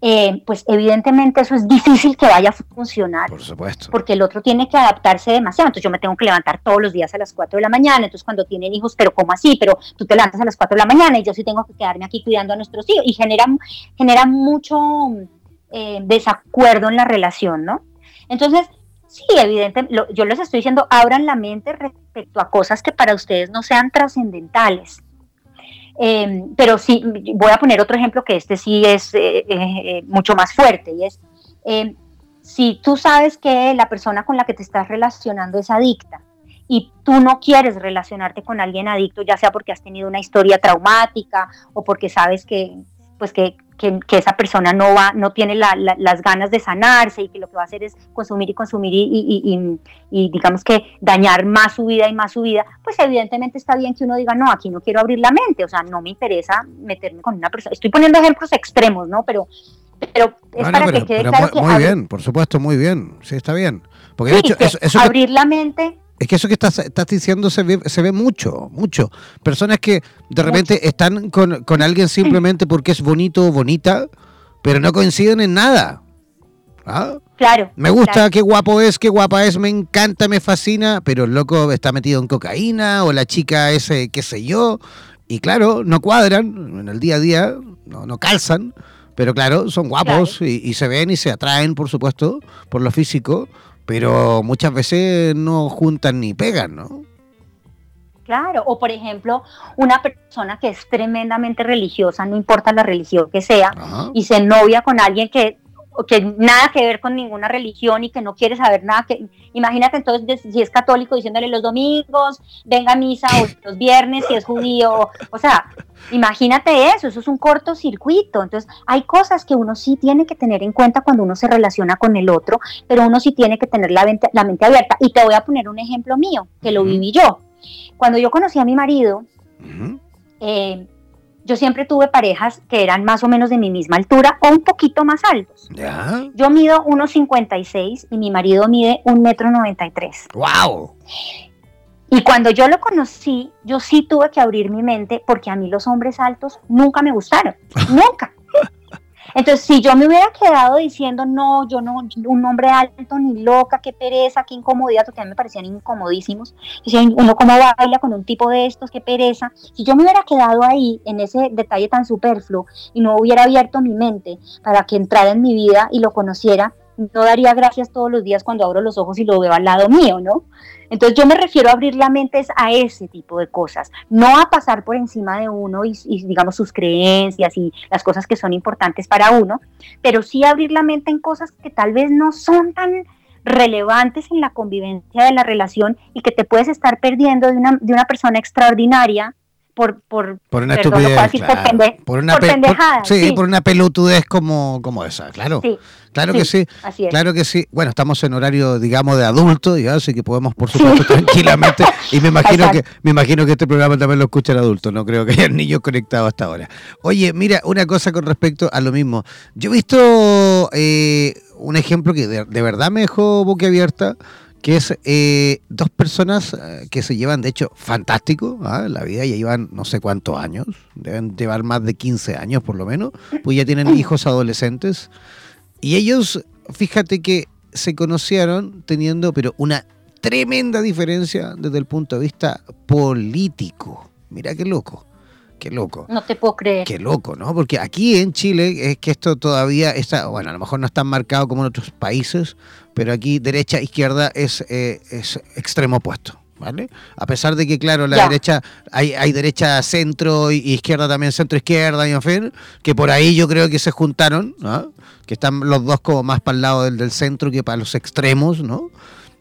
eh, pues evidentemente eso es difícil que vaya a funcionar. Por supuesto. Porque el otro tiene que adaptarse demasiado. Entonces yo me tengo que levantar todos los días a las 4 de la mañana. Entonces cuando tienen hijos, pero ¿cómo así? Pero tú te levantas a las 4 de la mañana y yo sí tengo que quedarme aquí cuidando a nuestros hijos. Y genera, genera mucho eh, desacuerdo en la relación, ¿no? Entonces, sí, evidentemente, yo les estoy diciendo, abran la mente respecto a cosas que para ustedes no sean trascendentales Em, pero sí, voy a poner otro ejemplo que este sí es eh, eh, eh, mucho más fuerte y es, em, si tú sabes que la persona con la que te estás relacionando es adicta y tú no quieres relacionarte con alguien adicto, ya sea porque has tenido una historia traumática o porque sabes que, pues que, esa persona no va, no tiene las ganas de sanarse y que lo que va a hacer es consumir y consumir y, digamos que dañar más su vida y más su vida, pues evidentemente está bien que uno diga, no, aquí no quiero abrir la mente, o sea, no me interesa meterme con una persona. Estoy poniendo ejemplos extremos, ¿no? Pero, pero es para que quede claro muy, muy bien, por supuesto, muy bien, sí, está bien. Porque de hecho, eso, abrir la mente es que eso que estás, estás diciendo se ve, se ve mucho, mucho. Personas que de repente están con, con, alguien simplemente porque es bonito o bonita, pero no coinciden en nada. ¿Ah? Claro. Me gusta, qué guapo es, qué guapa es, me encanta, me fascina, pero el loco está metido en cocaína o la chica ese, qué sé yo. Y claro, no cuadran en el día a día, no, no calzan, pero claro, son guapos y, y se ven y se atraen, por supuesto, por lo físico pero muchas veces no juntan ni pegan, ¿no? Claro, o por ejemplo, una persona que es tremendamente religiosa, no importa la religión que sea, y se novia con alguien que que nada que ver con ninguna religión y que no quiere saber nada que imagínate entonces si es católico diciéndole los domingos venga a misa o los viernes si es judío o sea imagínate eso eso es un cortocircuito. Entonces hay cosas que uno sí tiene que tener en cuenta cuando uno se relaciona con el otro pero uno sí tiene que tener la mente, la mente abierta. Y te voy a poner un ejemplo mío que lo viví yo. Cuando yo conocí a mi marido eh, yo siempre tuve parejas que eran más o menos de mi misma altura o un poquito más altos. Yo mido 1,56 y mi marido mide 1,93 ¡Wow! Y cuando yo lo conocí, yo sí tuve que abrir mi mente porque a mí los hombres altos nunca me gustaron. nunca. Entonces, si yo me hubiera quedado diciendo, no, yo no, un hombre alto, ni loca, qué pereza, qué incomodidad, porque a mí me parecían incomodísimos. Uno cómo baila con un tipo de estos, qué pereza. Si yo me hubiera quedado ahí, en ese detalle tan superfluo, y no hubiera abierto mi mente para que entrara en mi vida y lo conociera, no daría gracias todos los días cuando abro los ojos y lo veo al lado mío, ¿no? Entonces yo me refiero a abrir la mente a ese tipo de cosas, no a pasar por encima de uno y, digamos sus creencias y las cosas que son importantes para uno, pero sí abrir la mente en cosas que tal vez no son tan relevantes en la convivencia de la relación y que te puedes estar perdiendo de una, de una persona extraordinaria por, por, por una estupidez, por, una pendejada. sí, por una pelotudez como, como esa, claro. Claro que sí, claro que sí. Bueno, estamos en horario, digamos, de adulto, así que podemos, por supuesto, tranquilamente. Y me imagino que me imagino que este programa también lo escucha el adulto, no creo que haya niños conectados hasta ahora. Oye, mira, una cosa con respecto a lo mismo. Yo he visto eh, un ejemplo que de, de verdad me dejó boquiabierta que es eh, dos personas eh, que se llevan, de hecho, fantástico, ¿ah? la vida ya llevan no sé cuántos años, deben llevar más de 15 años por lo menos, pues ya tienen hijos adolescentes, y ellos, fíjate que se conocieron teniendo, pero una tremenda diferencia desde el punto de vista político. Mira qué loco. Qué loco. No te puedo creer. Qué loco, ¿no? Porque aquí en Chile es que esto todavía está, bueno, a lo mejor no es tan marcado como en otros países, pero aquí derecha izquierda es, eh, es extremo opuesto. ¿Vale? A pesar de que, claro, la derecha, hay, hay derecha centro y izquierda también centro izquierda, y en fin, que por ahí yo creo que se juntaron, ¿no? que están los dos como más para el lado del, del centro que para los extremos, ¿no?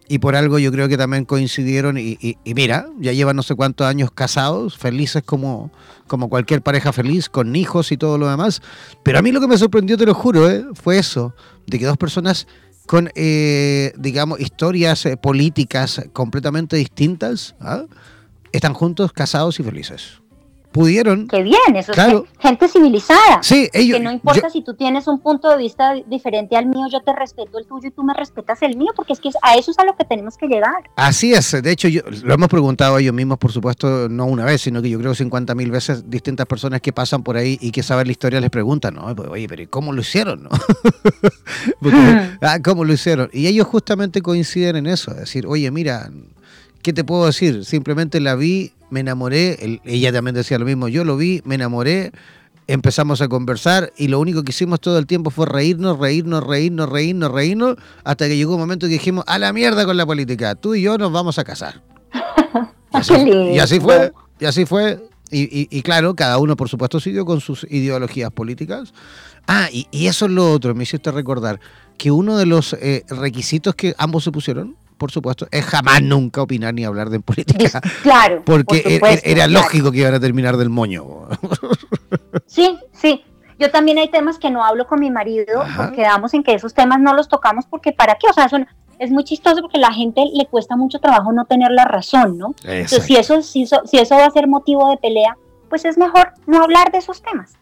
y por algo yo creo que también coincidieron y, mira, ya llevan no sé cuántos años casados, felices como, como cualquier pareja feliz, con hijos y todo lo demás. Pero a mí lo que me sorprendió, te lo juro, ¿eh? fue eso, de que dos personas con, eh, digamos, historias eh, políticas completamente distintas, ¿ah? están juntos, casados y felices pudieron. Qué bien, eso es gente civilizada. Sí, ellos. Que no importa si tú tienes un punto de vista diferente al mío, yo te respeto el tuyo y tú me respetas el mío, porque es que a eso es a lo que tenemos que llegar. Así es, de hecho, yo, lo hemos preguntado a ellos mismos, por supuesto, no una vez, sino que yo creo 50 mil veces distintas personas que pasan por ahí y que saben la historia les preguntan, ¿no? Pues, oye, pero ¿cómo lo hicieron? ¿no? ah, ¿Cómo lo hicieron? Y ellos justamente coinciden en eso, es decir, oye, mira, ¿qué te puedo decir? Simplemente la vi me enamoré, ella también decía lo mismo, yo lo vi, me enamoré, empezamos a conversar y lo único que hicimos todo el tiempo fue reírnos, reírnos, reírnos, reírnos, reírnos, hasta que llegó un momento que dijimos, a la mierda con la política, tú y yo nos vamos a casar. Y así, fue, y así fue. Y, claro, cada uno por supuesto siguió con sus ideologías políticas. Ah, y, eso es lo otro, me hiciste recordar, que uno de los eh, requisitos que ambos se pusieron por supuesto, es jamás nunca opinar ni hablar de política. Claro. Porque e-, era, lógico que iban a terminar del moño. Sí, sí. Yo también hay temas que no hablo con mi marido, porque damos en que esos temas no los tocamos porque para qué, o sea, son, es muy chistoso porque a la gente le cuesta mucho trabajo no tener la razón, ¿no? Entonces, si eso, si, si eso va a ser motivo de pelea, pues es mejor no hablar de esos temas.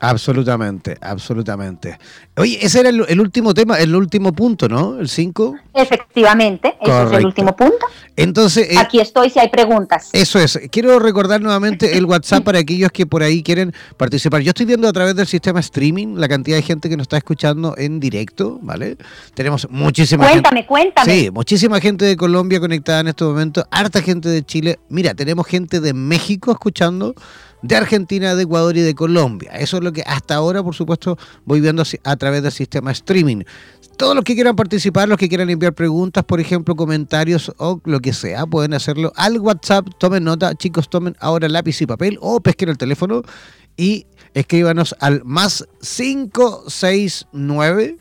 Absolutamente, absolutamente. Oye, ese era el, último tema, el último punto, ¿no? El 5. Efectivamente, ese es el último punto. Entonces, eh, aquí estoy si hay preguntas. Eso es. Quiero recordar nuevamente el WhatsApp para aquellos que por ahí quieren participar. Yo estoy viendo a través del sistema streaming la cantidad de gente que nos está escuchando en directo, ¿vale? Tenemos muchísima cuéntame, gente. Cuéntame, cuéntame. Sí, muchísima gente de Colombia conectada en este momento, harta gente de Chile. Mira, tenemos gente de México escuchando de Argentina, de Ecuador y de Colombia. Eso es lo que hasta ahora, por supuesto, voy viendo a través del sistema streaming. Todos los que quieran participar, los que quieran enviar preguntas, por ejemplo, comentarios o lo que sea, pueden hacerlo al WhatsApp. Tomen nota, chicos, tomen ahora lápiz y papel o pesquen el teléfono y escríbanos al más 569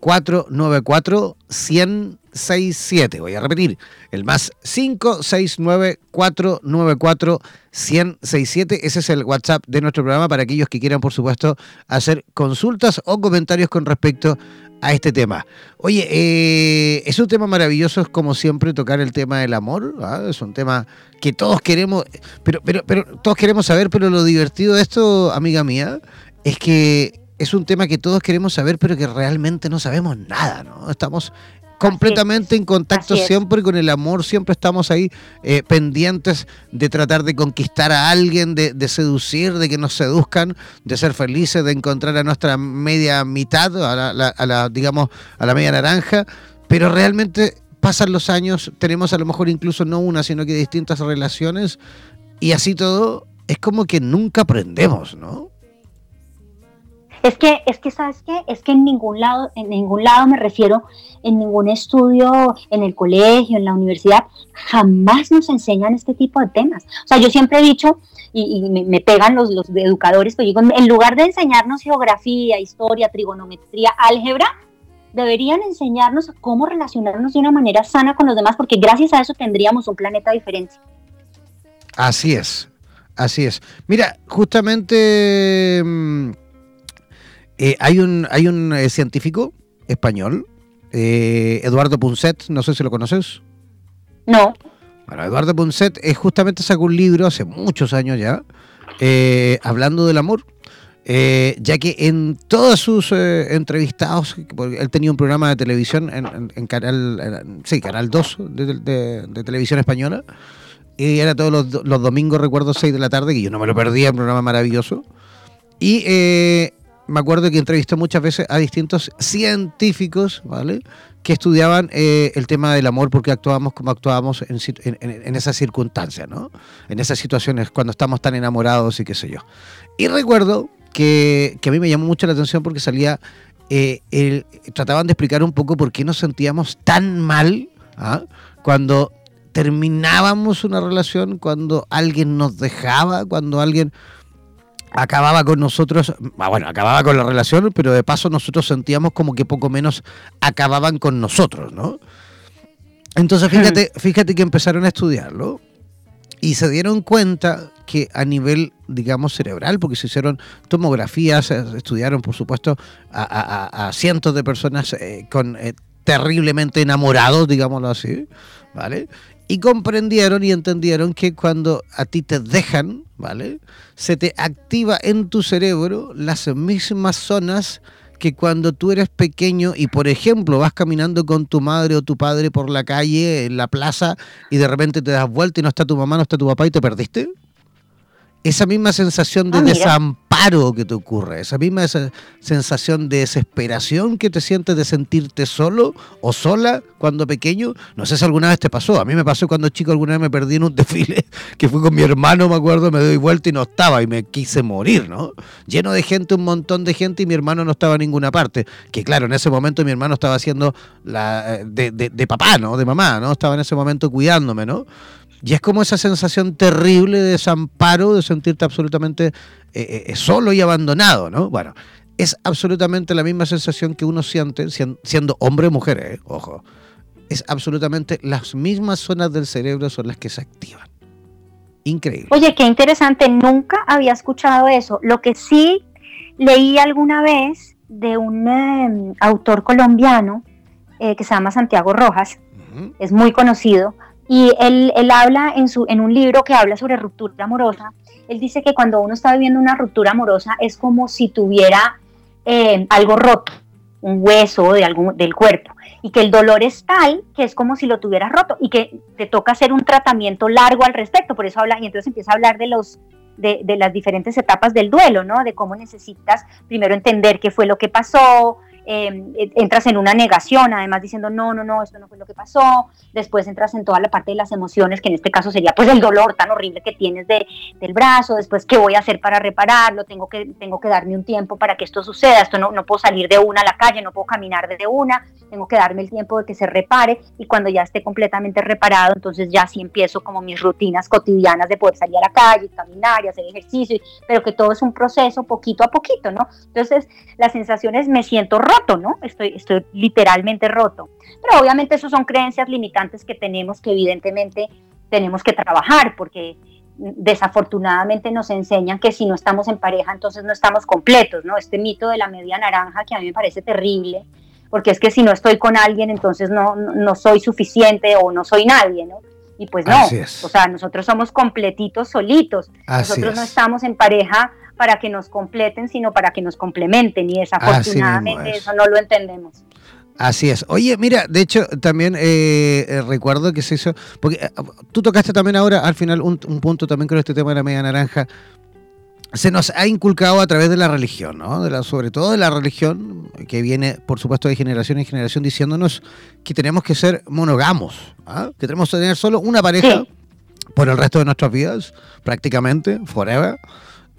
494 167. Voy a repetir, el más 569 494 167. Ese es el WhatsApp de nuestro programa para aquellos que quieran, por supuesto, hacer consultas o comentarios con respecto a este tema. Oye, eh, es un tema maravilloso, es como siempre tocar el tema del amor. ¿ah? Es un tema que todos queremos, pero, pero, pero todos queremos saber, pero lo divertido de esto, amiga mía, es que es un tema que todos queremos saber, pero que realmente no sabemos nada, ¿no? Estamos completamente en contacto siempre con el amor, siempre estamos ahí eh, pendientes de tratar de conquistar a alguien, de, seducir, de que nos seduzcan, de ser felices, de encontrar a nuestra media mitad, a la, a la, digamos, a la media naranja, pero realmente pasan los años, tenemos a lo mejor incluso no una, sino que distintas relaciones, y así todo es como que nunca aprendemos, ¿no? Es que, es que, ¿sabes qué? Es que en ningún lado, en ningún lado me refiero, en ningún estudio, en el colegio, en la universidad, jamás nos enseñan este tipo de temas. O sea, yo siempre he dicho, y, me, pegan los, los educadores, pues digo, en lugar de enseñarnos geografía, historia, trigonometría, álgebra, deberían enseñarnos cómo relacionarnos de una manera sana con los demás, porque gracias a eso tendríamos un planeta diferente. Así es, así es. Mira, justamente... Mm, eh, hay un, hay un eh, científico español, eh, Eduardo Punset, no sé si lo conoces. No. Bueno, Eduardo Punset justamente sacó un libro hace muchos años ya, hablando del amor. ya que en todos sus entrevistados, él tenía un programa de televisión en, Canal, sí, Canal 2 de, televisión española, y era todos los, los, domingos, recuerdo, 6 de la tarde, que yo no me lo perdía, un programa maravilloso. Y me acuerdo que entrevistó muchas veces a distintos científicos, ¿vale? Que estudiaban eh, el tema del amor porque actuábamos como actuábamos en, en, esas circunstancias, ¿no? En esas situaciones cuando estamos tan enamorados y qué sé yo. Y recuerdo que, a mí me llamó mucho la atención porque salía, eh, trataban de explicar un poco por qué nos sentíamos tan mal ¿ah? cuando terminábamos una relación, cuando alguien nos dejaba, cuando alguien acababa con nosotros, ah, bueno, acababa con la relación, pero de paso nosotros sentíamos como que poco menos acababan con nosotros, ¿no? Entonces fíjate, fíjate que empezaron a estudiarlo y se dieron cuenta que a nivel, digamos, cerebral, porque se hicieron tomografías, estudiaron, por supuesto, a, cientos de personas eh, con eh, terriblemente enamorados, digámoslo así, ¿vale? Y comprendieron y entendieron que cuando a ti te dejan, ¿vale? Se te activa en tu cerebro las mismas zonas que cuando tú eres pequeño y por ejemplo vas caminando con tu madre o tu padre por la calle, en la plaza, y de repente te das vuelta y no está tu mamá, no está tu papá y te perdiste esa misma sensación de ah, desamparo que te ocurre, esa misma sensación de desesperación que te sientes de sentirte solo o sola cuando pequeño, no sé si alguna vez te pasó, a mí me pasó cuando chico alguna vez me perdí en un desfile que fui con mi hermano, me acuerdo, me doy vuelta y no estaba y me quise morir, ¿no? Lleno de gente, un montón de gente y mi hermano no estaba en ninguna parte, que claro, en ese momento mi hermano estaba haciendo la, eh, de, de, de papá, ¿no? De mamá, ¿no? Estaba en ese momento cuidándome, ¿no? Y es como esa sensación terrible de desamparo, de sentirte absolutamente eh, eh, eh, solo y abandonado, ¿no? Bueno, es absolutamente la misma sensación que uno siente siendo hombre o mujer, ojo. Es absolutamente las mismas zonas del cerebro son las que se activan. Increíble. Oye, qué interesante, nunca había escuchado eso. Lo que sí leí alguna vez de un em, autor colombiano eh, que se llama Santiago Rojas, es muy conocido, y él, él habla en, su, en un libro que habla sobre ruptura amorosa, él dice que cuando uno está viviendo una ruptura amorosa es como si tuviera em, algo roto, un hueso de algún, del cuerpo, y que el dolor es tal que es como si lo tuvieras roto y que te toca hacer un tratamiento largo al respecto, por eso habla, y entonces empieza a hablar de los de, de, las diferentes etapas del duelo, ¿no? De cómo necesitas primero entender qué fue lo que pasó, Em, entras en una negación, además diciendo, no, no, no, esto no fue lo que pasó, después entras en toda la parte de las emociones, que en este caso sería pues el dolor tan horrible que tienes de, del brazo, después qué voy a hacer para repararlo, tengo que, tengo que darme un tiempo para que esto suceda, esto no, no puedo salir de una a la calle, no puedo caminar desde una, tengo que darme el tiempo de que se repare. Y cuando ya esté completamente reparado, entonces ya sí empiezo como mis rutinas cotidianas de poder salir a la calle, caminar y hacer ejercicio, pero que todo es un proceso poquito a poquito, ¿no? Entonces la sensación es me siento ¿no? Estoy, estoy literalmente roto. Pero obviamente eso son creencias limitantes que tenemos que evidentemente tenemos que trabajar porque desafortunadamente nos enseñan que si no estamos en pareja entonces no estamos completos, ¿no? Este mito de la media naranja que a mí me parece terrible, porque es que si no estoy con alguien entonces no, no soy suficiente o no soy nadie, ¿no? Y pues no, o sea, nosotros somos completitos solitos, nosotros no estamos en pareja para que nos completen, sino para que nos complementen. Y desafortunadamente eso no lo entendemos. Así es. Oye, mira, de hecho, también eh, eh, recuerdo que se hizo, porque eh, tú tocaste también ahora al final un, punto también con este tema de la media naranja. Se nos ha inculcado a través de la religión, ¿no? De la, sobre todo de la religión, que viene, por supuesto, de generación en generación, diciéndonos que tenemos que ser monogamos, ¿ah? que tenemos que tener solo una pareja por el resto de nuestras vidas, prácticamente, forever.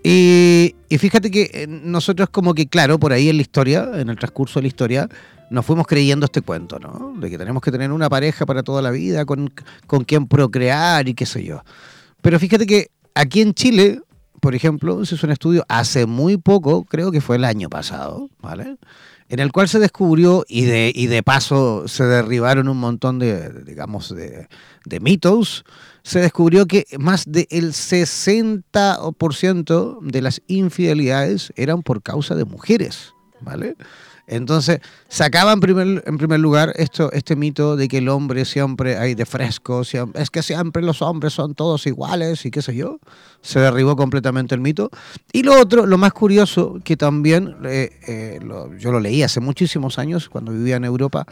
Y, fíjate que eh, nosotros como que, claro, por ahí en la historia, en el transcurso de la historia, nos fuimos creyendo este cuento, ¿no? De que tenemos que tener una pareja para toda la vida, con, con quien procrear y qué sé yo. Pero fíjate que aquí en Chile, por ejemplo, se hizo un estudio hace muy poco, creo que fue el año pasado, ¿vale? En el cual se descubrió y de, y de paso se derribaron un montón de, digamos, de, de mitos se descubrió que más del 60% de las infidelidades eran por causa de mujeres, ¿vale? Entonces, sacaba en primer, en primer lugar esto, este mito de que el hombre siempre hay de fresco, es que siempre los hombres son todos iguales y qué sé yo. Se derribó completamente el mito. Y lo otro, lo más curioso, que también eh, eh, yo lo leí hace muchísimos años, cuando vivía en Europa,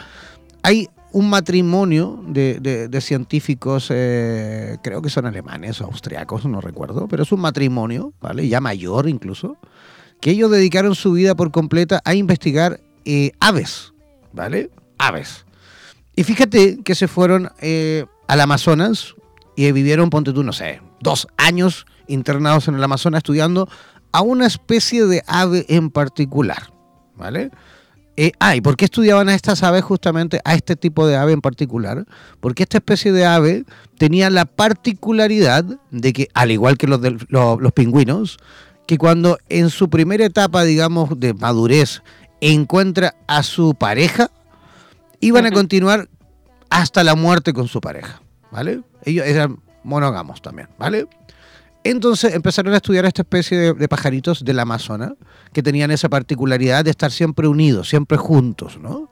hay un matrimonio de, científicos, eh, creo que son alemanes o austriacos, no recuerdo, pero es un matrimonio, ¿vale? Ya mayor incluso, que ellos dedicaron su vida por completa a investigar eh, aves, ¿vale? Aves. Y fíjate que se fueron eh, al Amazonas y vivieron, ponte tú, no sé, dos años internados en el Amazonas estudiando a una especie de ave en particular, ¿vale? Eh, ah, ¿y por qué estudiaban a estas aves justamente, a este tipo de ave en particular? Porque esta especie de ave tenía la particularidad de que, al igual que los, los, pingüinos, que cuando en su primera etapa, digamos, de madurez, encuentra a su pareja, iban a continuar hasta la muerte con su pareja, ¿vale? Ellos eran monógamos también, ¿vale? Entonces empezaron a estudiar esta especie de, pajaritos del Amazonas que tenían esa particularidad de estar siempre unidos, siempre juntos, ¿no?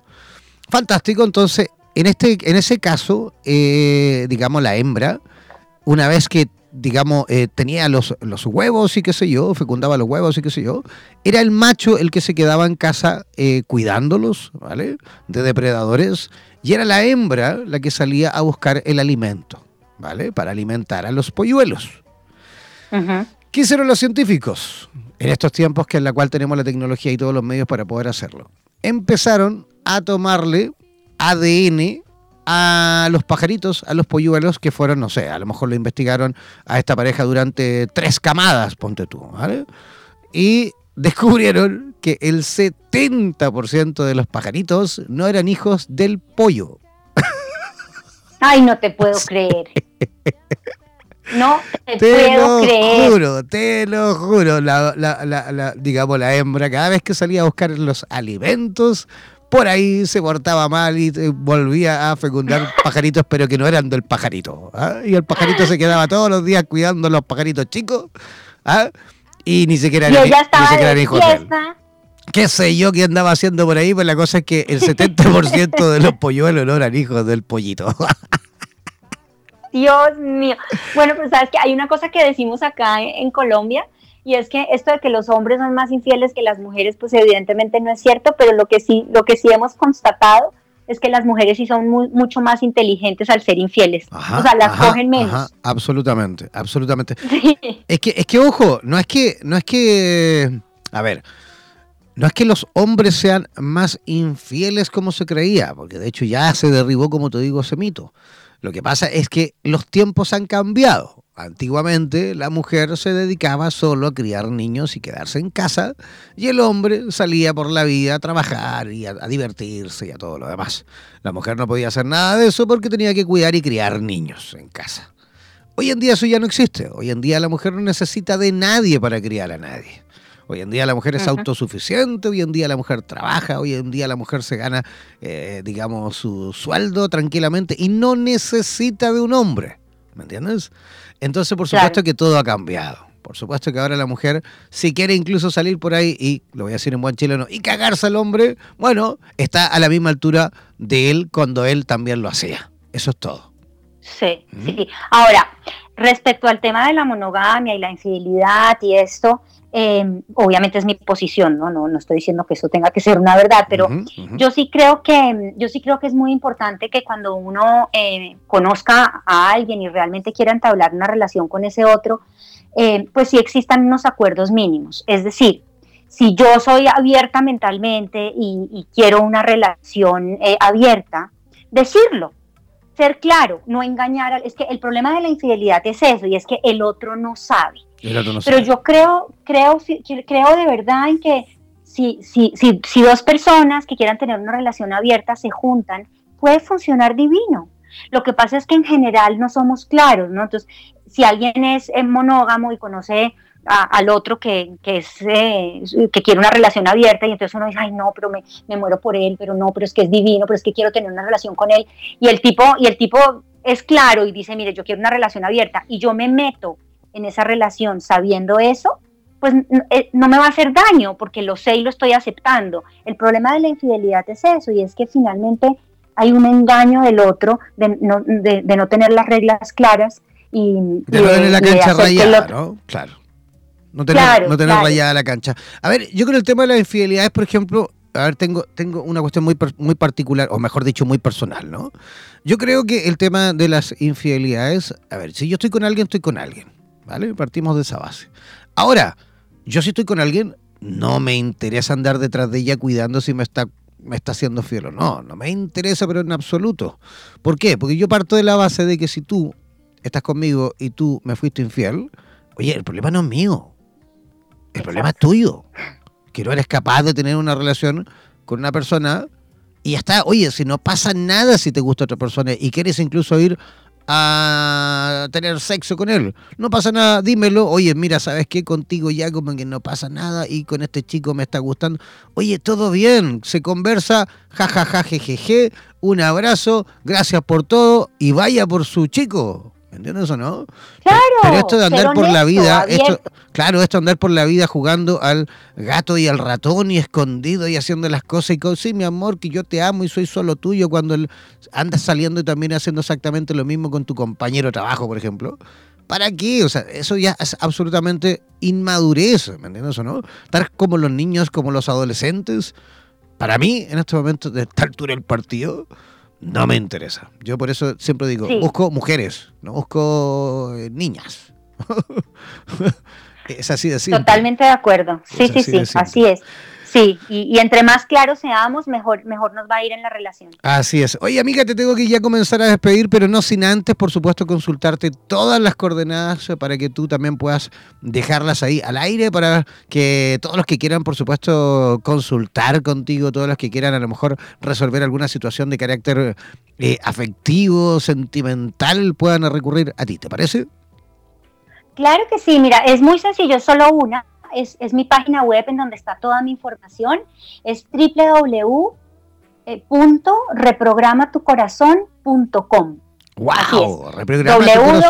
Fantástico, entonces, en, este, en ese caso, eh, digamos, la hembra, una vez que, digamos, eh, tenía los, los, huevos y qué sé yo, fecundaba los huevos y qué sé yo, era el macho el que se quedaba en casa eh, cuidándolos, ¿vale? De depredadores, y era la hembra la que salía a buscar el alimento, ¿vale? Para alimentar a los polluelos. ¿Qué hicieron los científicos en estos tiempos que en la cual tenemos la tecnología y todos los medios para poder hacerlo? Empezaron a tomarle ADN a los pajaritos, a los polluelos que fueron, no sé, a lo mejor lo investigaron a esta pareja durante tres camadas, ponte tú, ¿vale? Y descubrieron que el 70% de los pajaritos no eran hijos del pollo. Ay, no te puedo creer. No te, puedo lo juro, te lo juro. La, la, la, digamos, la hembra, cada vez que salía a buscar los alimentos, por ahí se portaba mal y eh, volvía a fecundar pajaritos, pero que no eran del pajarito. ¿ah? Y el pajarito se quedaba todos los días cuidando a los pajaritos chicos. ¿ah? Y ni siquiera, y era, ella ni siquiera era de hijo de él. fiesta. ¿Qué sé yo qué andaba haciendo por ahí? Pues la cosa es que el 70% de los polluelos no eran hijos del pollito. Dios mío. Bueno, pues sabes que hay una cosa que decimos acá en, en Colombia y es que esto de que los hombres son más infieles que las mujeres, pues evidentemente no es cierto, pero lo que sí, lo que sí hemos constatado es que las mujeres sí son muy- mucho más inteligentes al ser infieles. Ajá, o sea, las ajá, cogen menos. ajá, absolutamente, absolutamente. Sí. Es que, es que, ojo, no es que, no es que, a ver, no es que los hombres sean más infieles como se creía, porque de hecho ya se derribó, como te digo, ese mito. Lo que pasa es que los tiempos han cambiado. Antiguamente la mujer se dedicaba solo a criar niños y quedarse en casa, y el hombre salía por la vida a trabajar y a, divertirse y a todo lo demás. La mujer no podía hacer nada de eso porque tenía que cuidar y criar niños en casa. Hoy en día eso ya no existe. Hoy en día la mujer no necesita de nadie para criar a nadie. Hoy en día la mujer es autosuficiente, hoy en día la mujer trabaja, hoy en día la mujer se gana, eh, digamos, su sueldo tranquilamente y no necesita de un hombre. ¿Me entiendes? Entonces, por Claro. supuesto que todo ha cambiado. Por supuesto que ahora la mujer, si quiere incluso salir por ahí y, lo voy a decir en buen chileno, y cagarse al hombre, bueno, está a la misma altura de él cuando él también lo hacía. Eso es todo. Sí, Ujú. sí. Ahora, respecto al tema de la monogamia y la infidelidad y esto, eh, obviamente es mi posición, ¿no? ¿no? No estoy diciendo que eso tenga que ser una verdad, pero yo sí creo que yo sí creo que es muy importante que cuando uno eh, conozca a alguien y realmente quiera entablar una relación con ese otro, eh, pues sí existan unos acuerdos mínimos. Es decir, si yo soy abierta mentalmente y, y quiero una relación eh, abierta, decirlo, ser claro, no engañar. al- Es que el problema de la infidelidad es eso, y es que el otro no sabe. No Pero yo creo, creo, creo de verdad en que si, si, si, si dos personas que quieran tener una relación abierta se juntan, puede funcionar divino. Lo que pasa es que en general no somos claros, ¿no? Entonces, si alguien es eh, monógamo y conoce a- al otro que, que, es, eh, que quiere una relación abierta y entonces uno dice, ay no, pero me, me muero por él, pero no, pero es que es divino, pero es que quiero tener una relación con él. Y el tipo, y el tipo es claro y dice, mire, yo quiero una relación abierta y yo me meto en esa relación sabiendo eso, pues eh, no me va a hacer daño porque lo sé y lo estoy aceptando. El problema de la infidelidad es eso y es que finalmente hay un engaño del otro de no, de, de no tener las reglas claras y De no tener la cancha que rayada, ¿no? Claro. No tener, Claro, no tener claro. rayada la cancha. A ver, yo con el tema de las infidelidades, por ejemplo, a ver, tengo, tengo una cuestión muy, muy particular, o mejor dicho, muy personal, ¿no? Yo creo que el tema de las infidelidades, a ver, si yo estoy con alguien, estoy con alguien, ¿vale? Partimos de esa base. Ahora, yo si estoy con alguien, no me interesa andar detrás de ella cuidando si me está, me está haciendo fiel o no. No me interesa, pero en absoluto. ¿Por qué? Porque yo parto de la base de que si tú estás conmigo y tú me fuiste infiel, oye, el problema no es mío. El problema es tuyo. Que no eres capaz de tener una relación con una persona y ya está. Oye, si no pasa nada si te gusta otra persona y quieres incluso ir a tener sexo con él, no pasa nada, dímelo. Oye, mira, ¿sabes qué? Contigo ya como que no pasa nada y con este chico me está gustando. Oye, todo bien, se conversa, jajaja, jejeje, un abrazo, gracias por todo y vaya por su chico. ¿Entiendes o no? Claro, Pero esto de andar por la vida, esto, claro, esto de andar por la vida jugando al gato y al ratón y escondido y haciendo las cosas y cosas, sí, mi amor, que yo te amo y soy solo tuyo cuando andas saliendo y también haciendo exactamente lo mismo con tu compañero de trabajo, por ejemplo. ¿Para qué? O sea, eso ya es absolutamente inmadurez, ¿me entiendes o no? Estar como los niños, como los adolescentes, para mí, en este momento, de esta altura del partido, no me interesa. Yo por eso siempre digo, Sí. busco mujeres, no busco eh, niñas. es así de simple. Totalmente de acuerdo. Sí, Es sí, sí, así es. Sí, y, y entre más claros seamos, mejor, mejor nos va a ir en la relación. Así es. Oye, amiga, te tengo que ya comenzar a despedir, pero no sin antes, por supuesto, consultarte todas las coordenadas eh, para que tú también puedas dejarlas ahí al aire para que todos los que quieran, por supuesto, consultar contigo, todos los que quieran a lo mejor resolver alguna situación de carácter eh, afectivo, sentimental, puedan recurrir a ti. ¿Te parece? Claro que sí, mira, es muy sencillo, solo una. Es, es mi página web en donde está toda mi información. Es www.reprogramatucorazon.com. Así ¡Wow!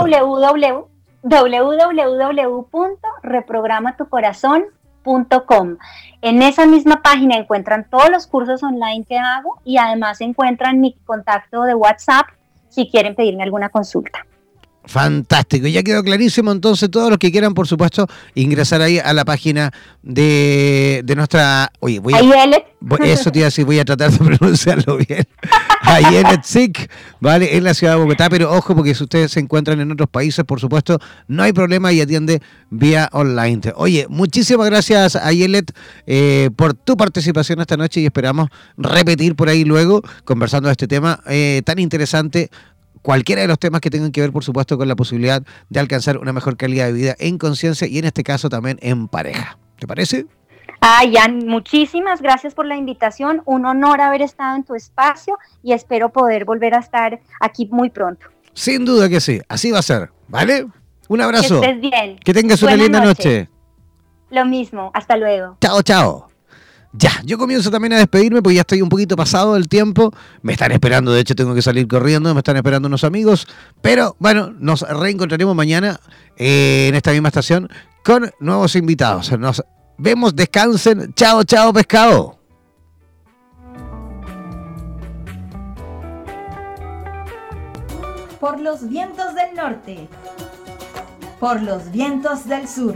Www. www.reprogramatucorazon.com. En esa misma página encuentran todos los cursos online que hago y además encuentran mi contacto de WhatsApp si quieren pedirme alguna consulta. Fantástico, ya quedó clarísimo. Entonces, todos los que quieran, por supuesto, ingresar ahí a la página de, nuestra. Oye, voy a. Eso te iba a decir, voy a tratar de pronunciarlo bien. Ayelet SIC, ¿vale? En la ciudad de Bogotá, pero ojo, porque si ustedes se encuentran en otros países, por supuesto, no hay problema y atiende vía online. Oye, muchísimas gracias, Ayelet, eh, por tu participación esta noche y esperamos repetir por ahí luego, conversando de este tema eh, tan interesante cualquiera de los temas que tengan que ver, por supuesto, con la posibilidad de alcanzar una mejor calidad de vida en conciencia y en este caso también en pareja. ¿Te parece? Ah, Jan, muchísimas gracias por la invitación. Un honor haber estado en tu espacio y espero poder volver a estar aquí muy pronto. Sin duda que sí, así va a ser, ¿vale? Un abrazo. Que estés bien. Que tengas una linda noche. Lo mismo, hasta luego. Chao, chao. Ya, yo comienzo también a despedirme porque ya estoy un poquito pasado del tiempo. Me están esperando, de hecho tengo que salir corriendo, me están esperando unos amigos. Pero bueno, nos reencontraremos mañana eh, en esta misma estación con nuevos invitados. Nos vemos, descansen. Chao, chao, pescado. Por los vientos del norte. Por los vientos del sur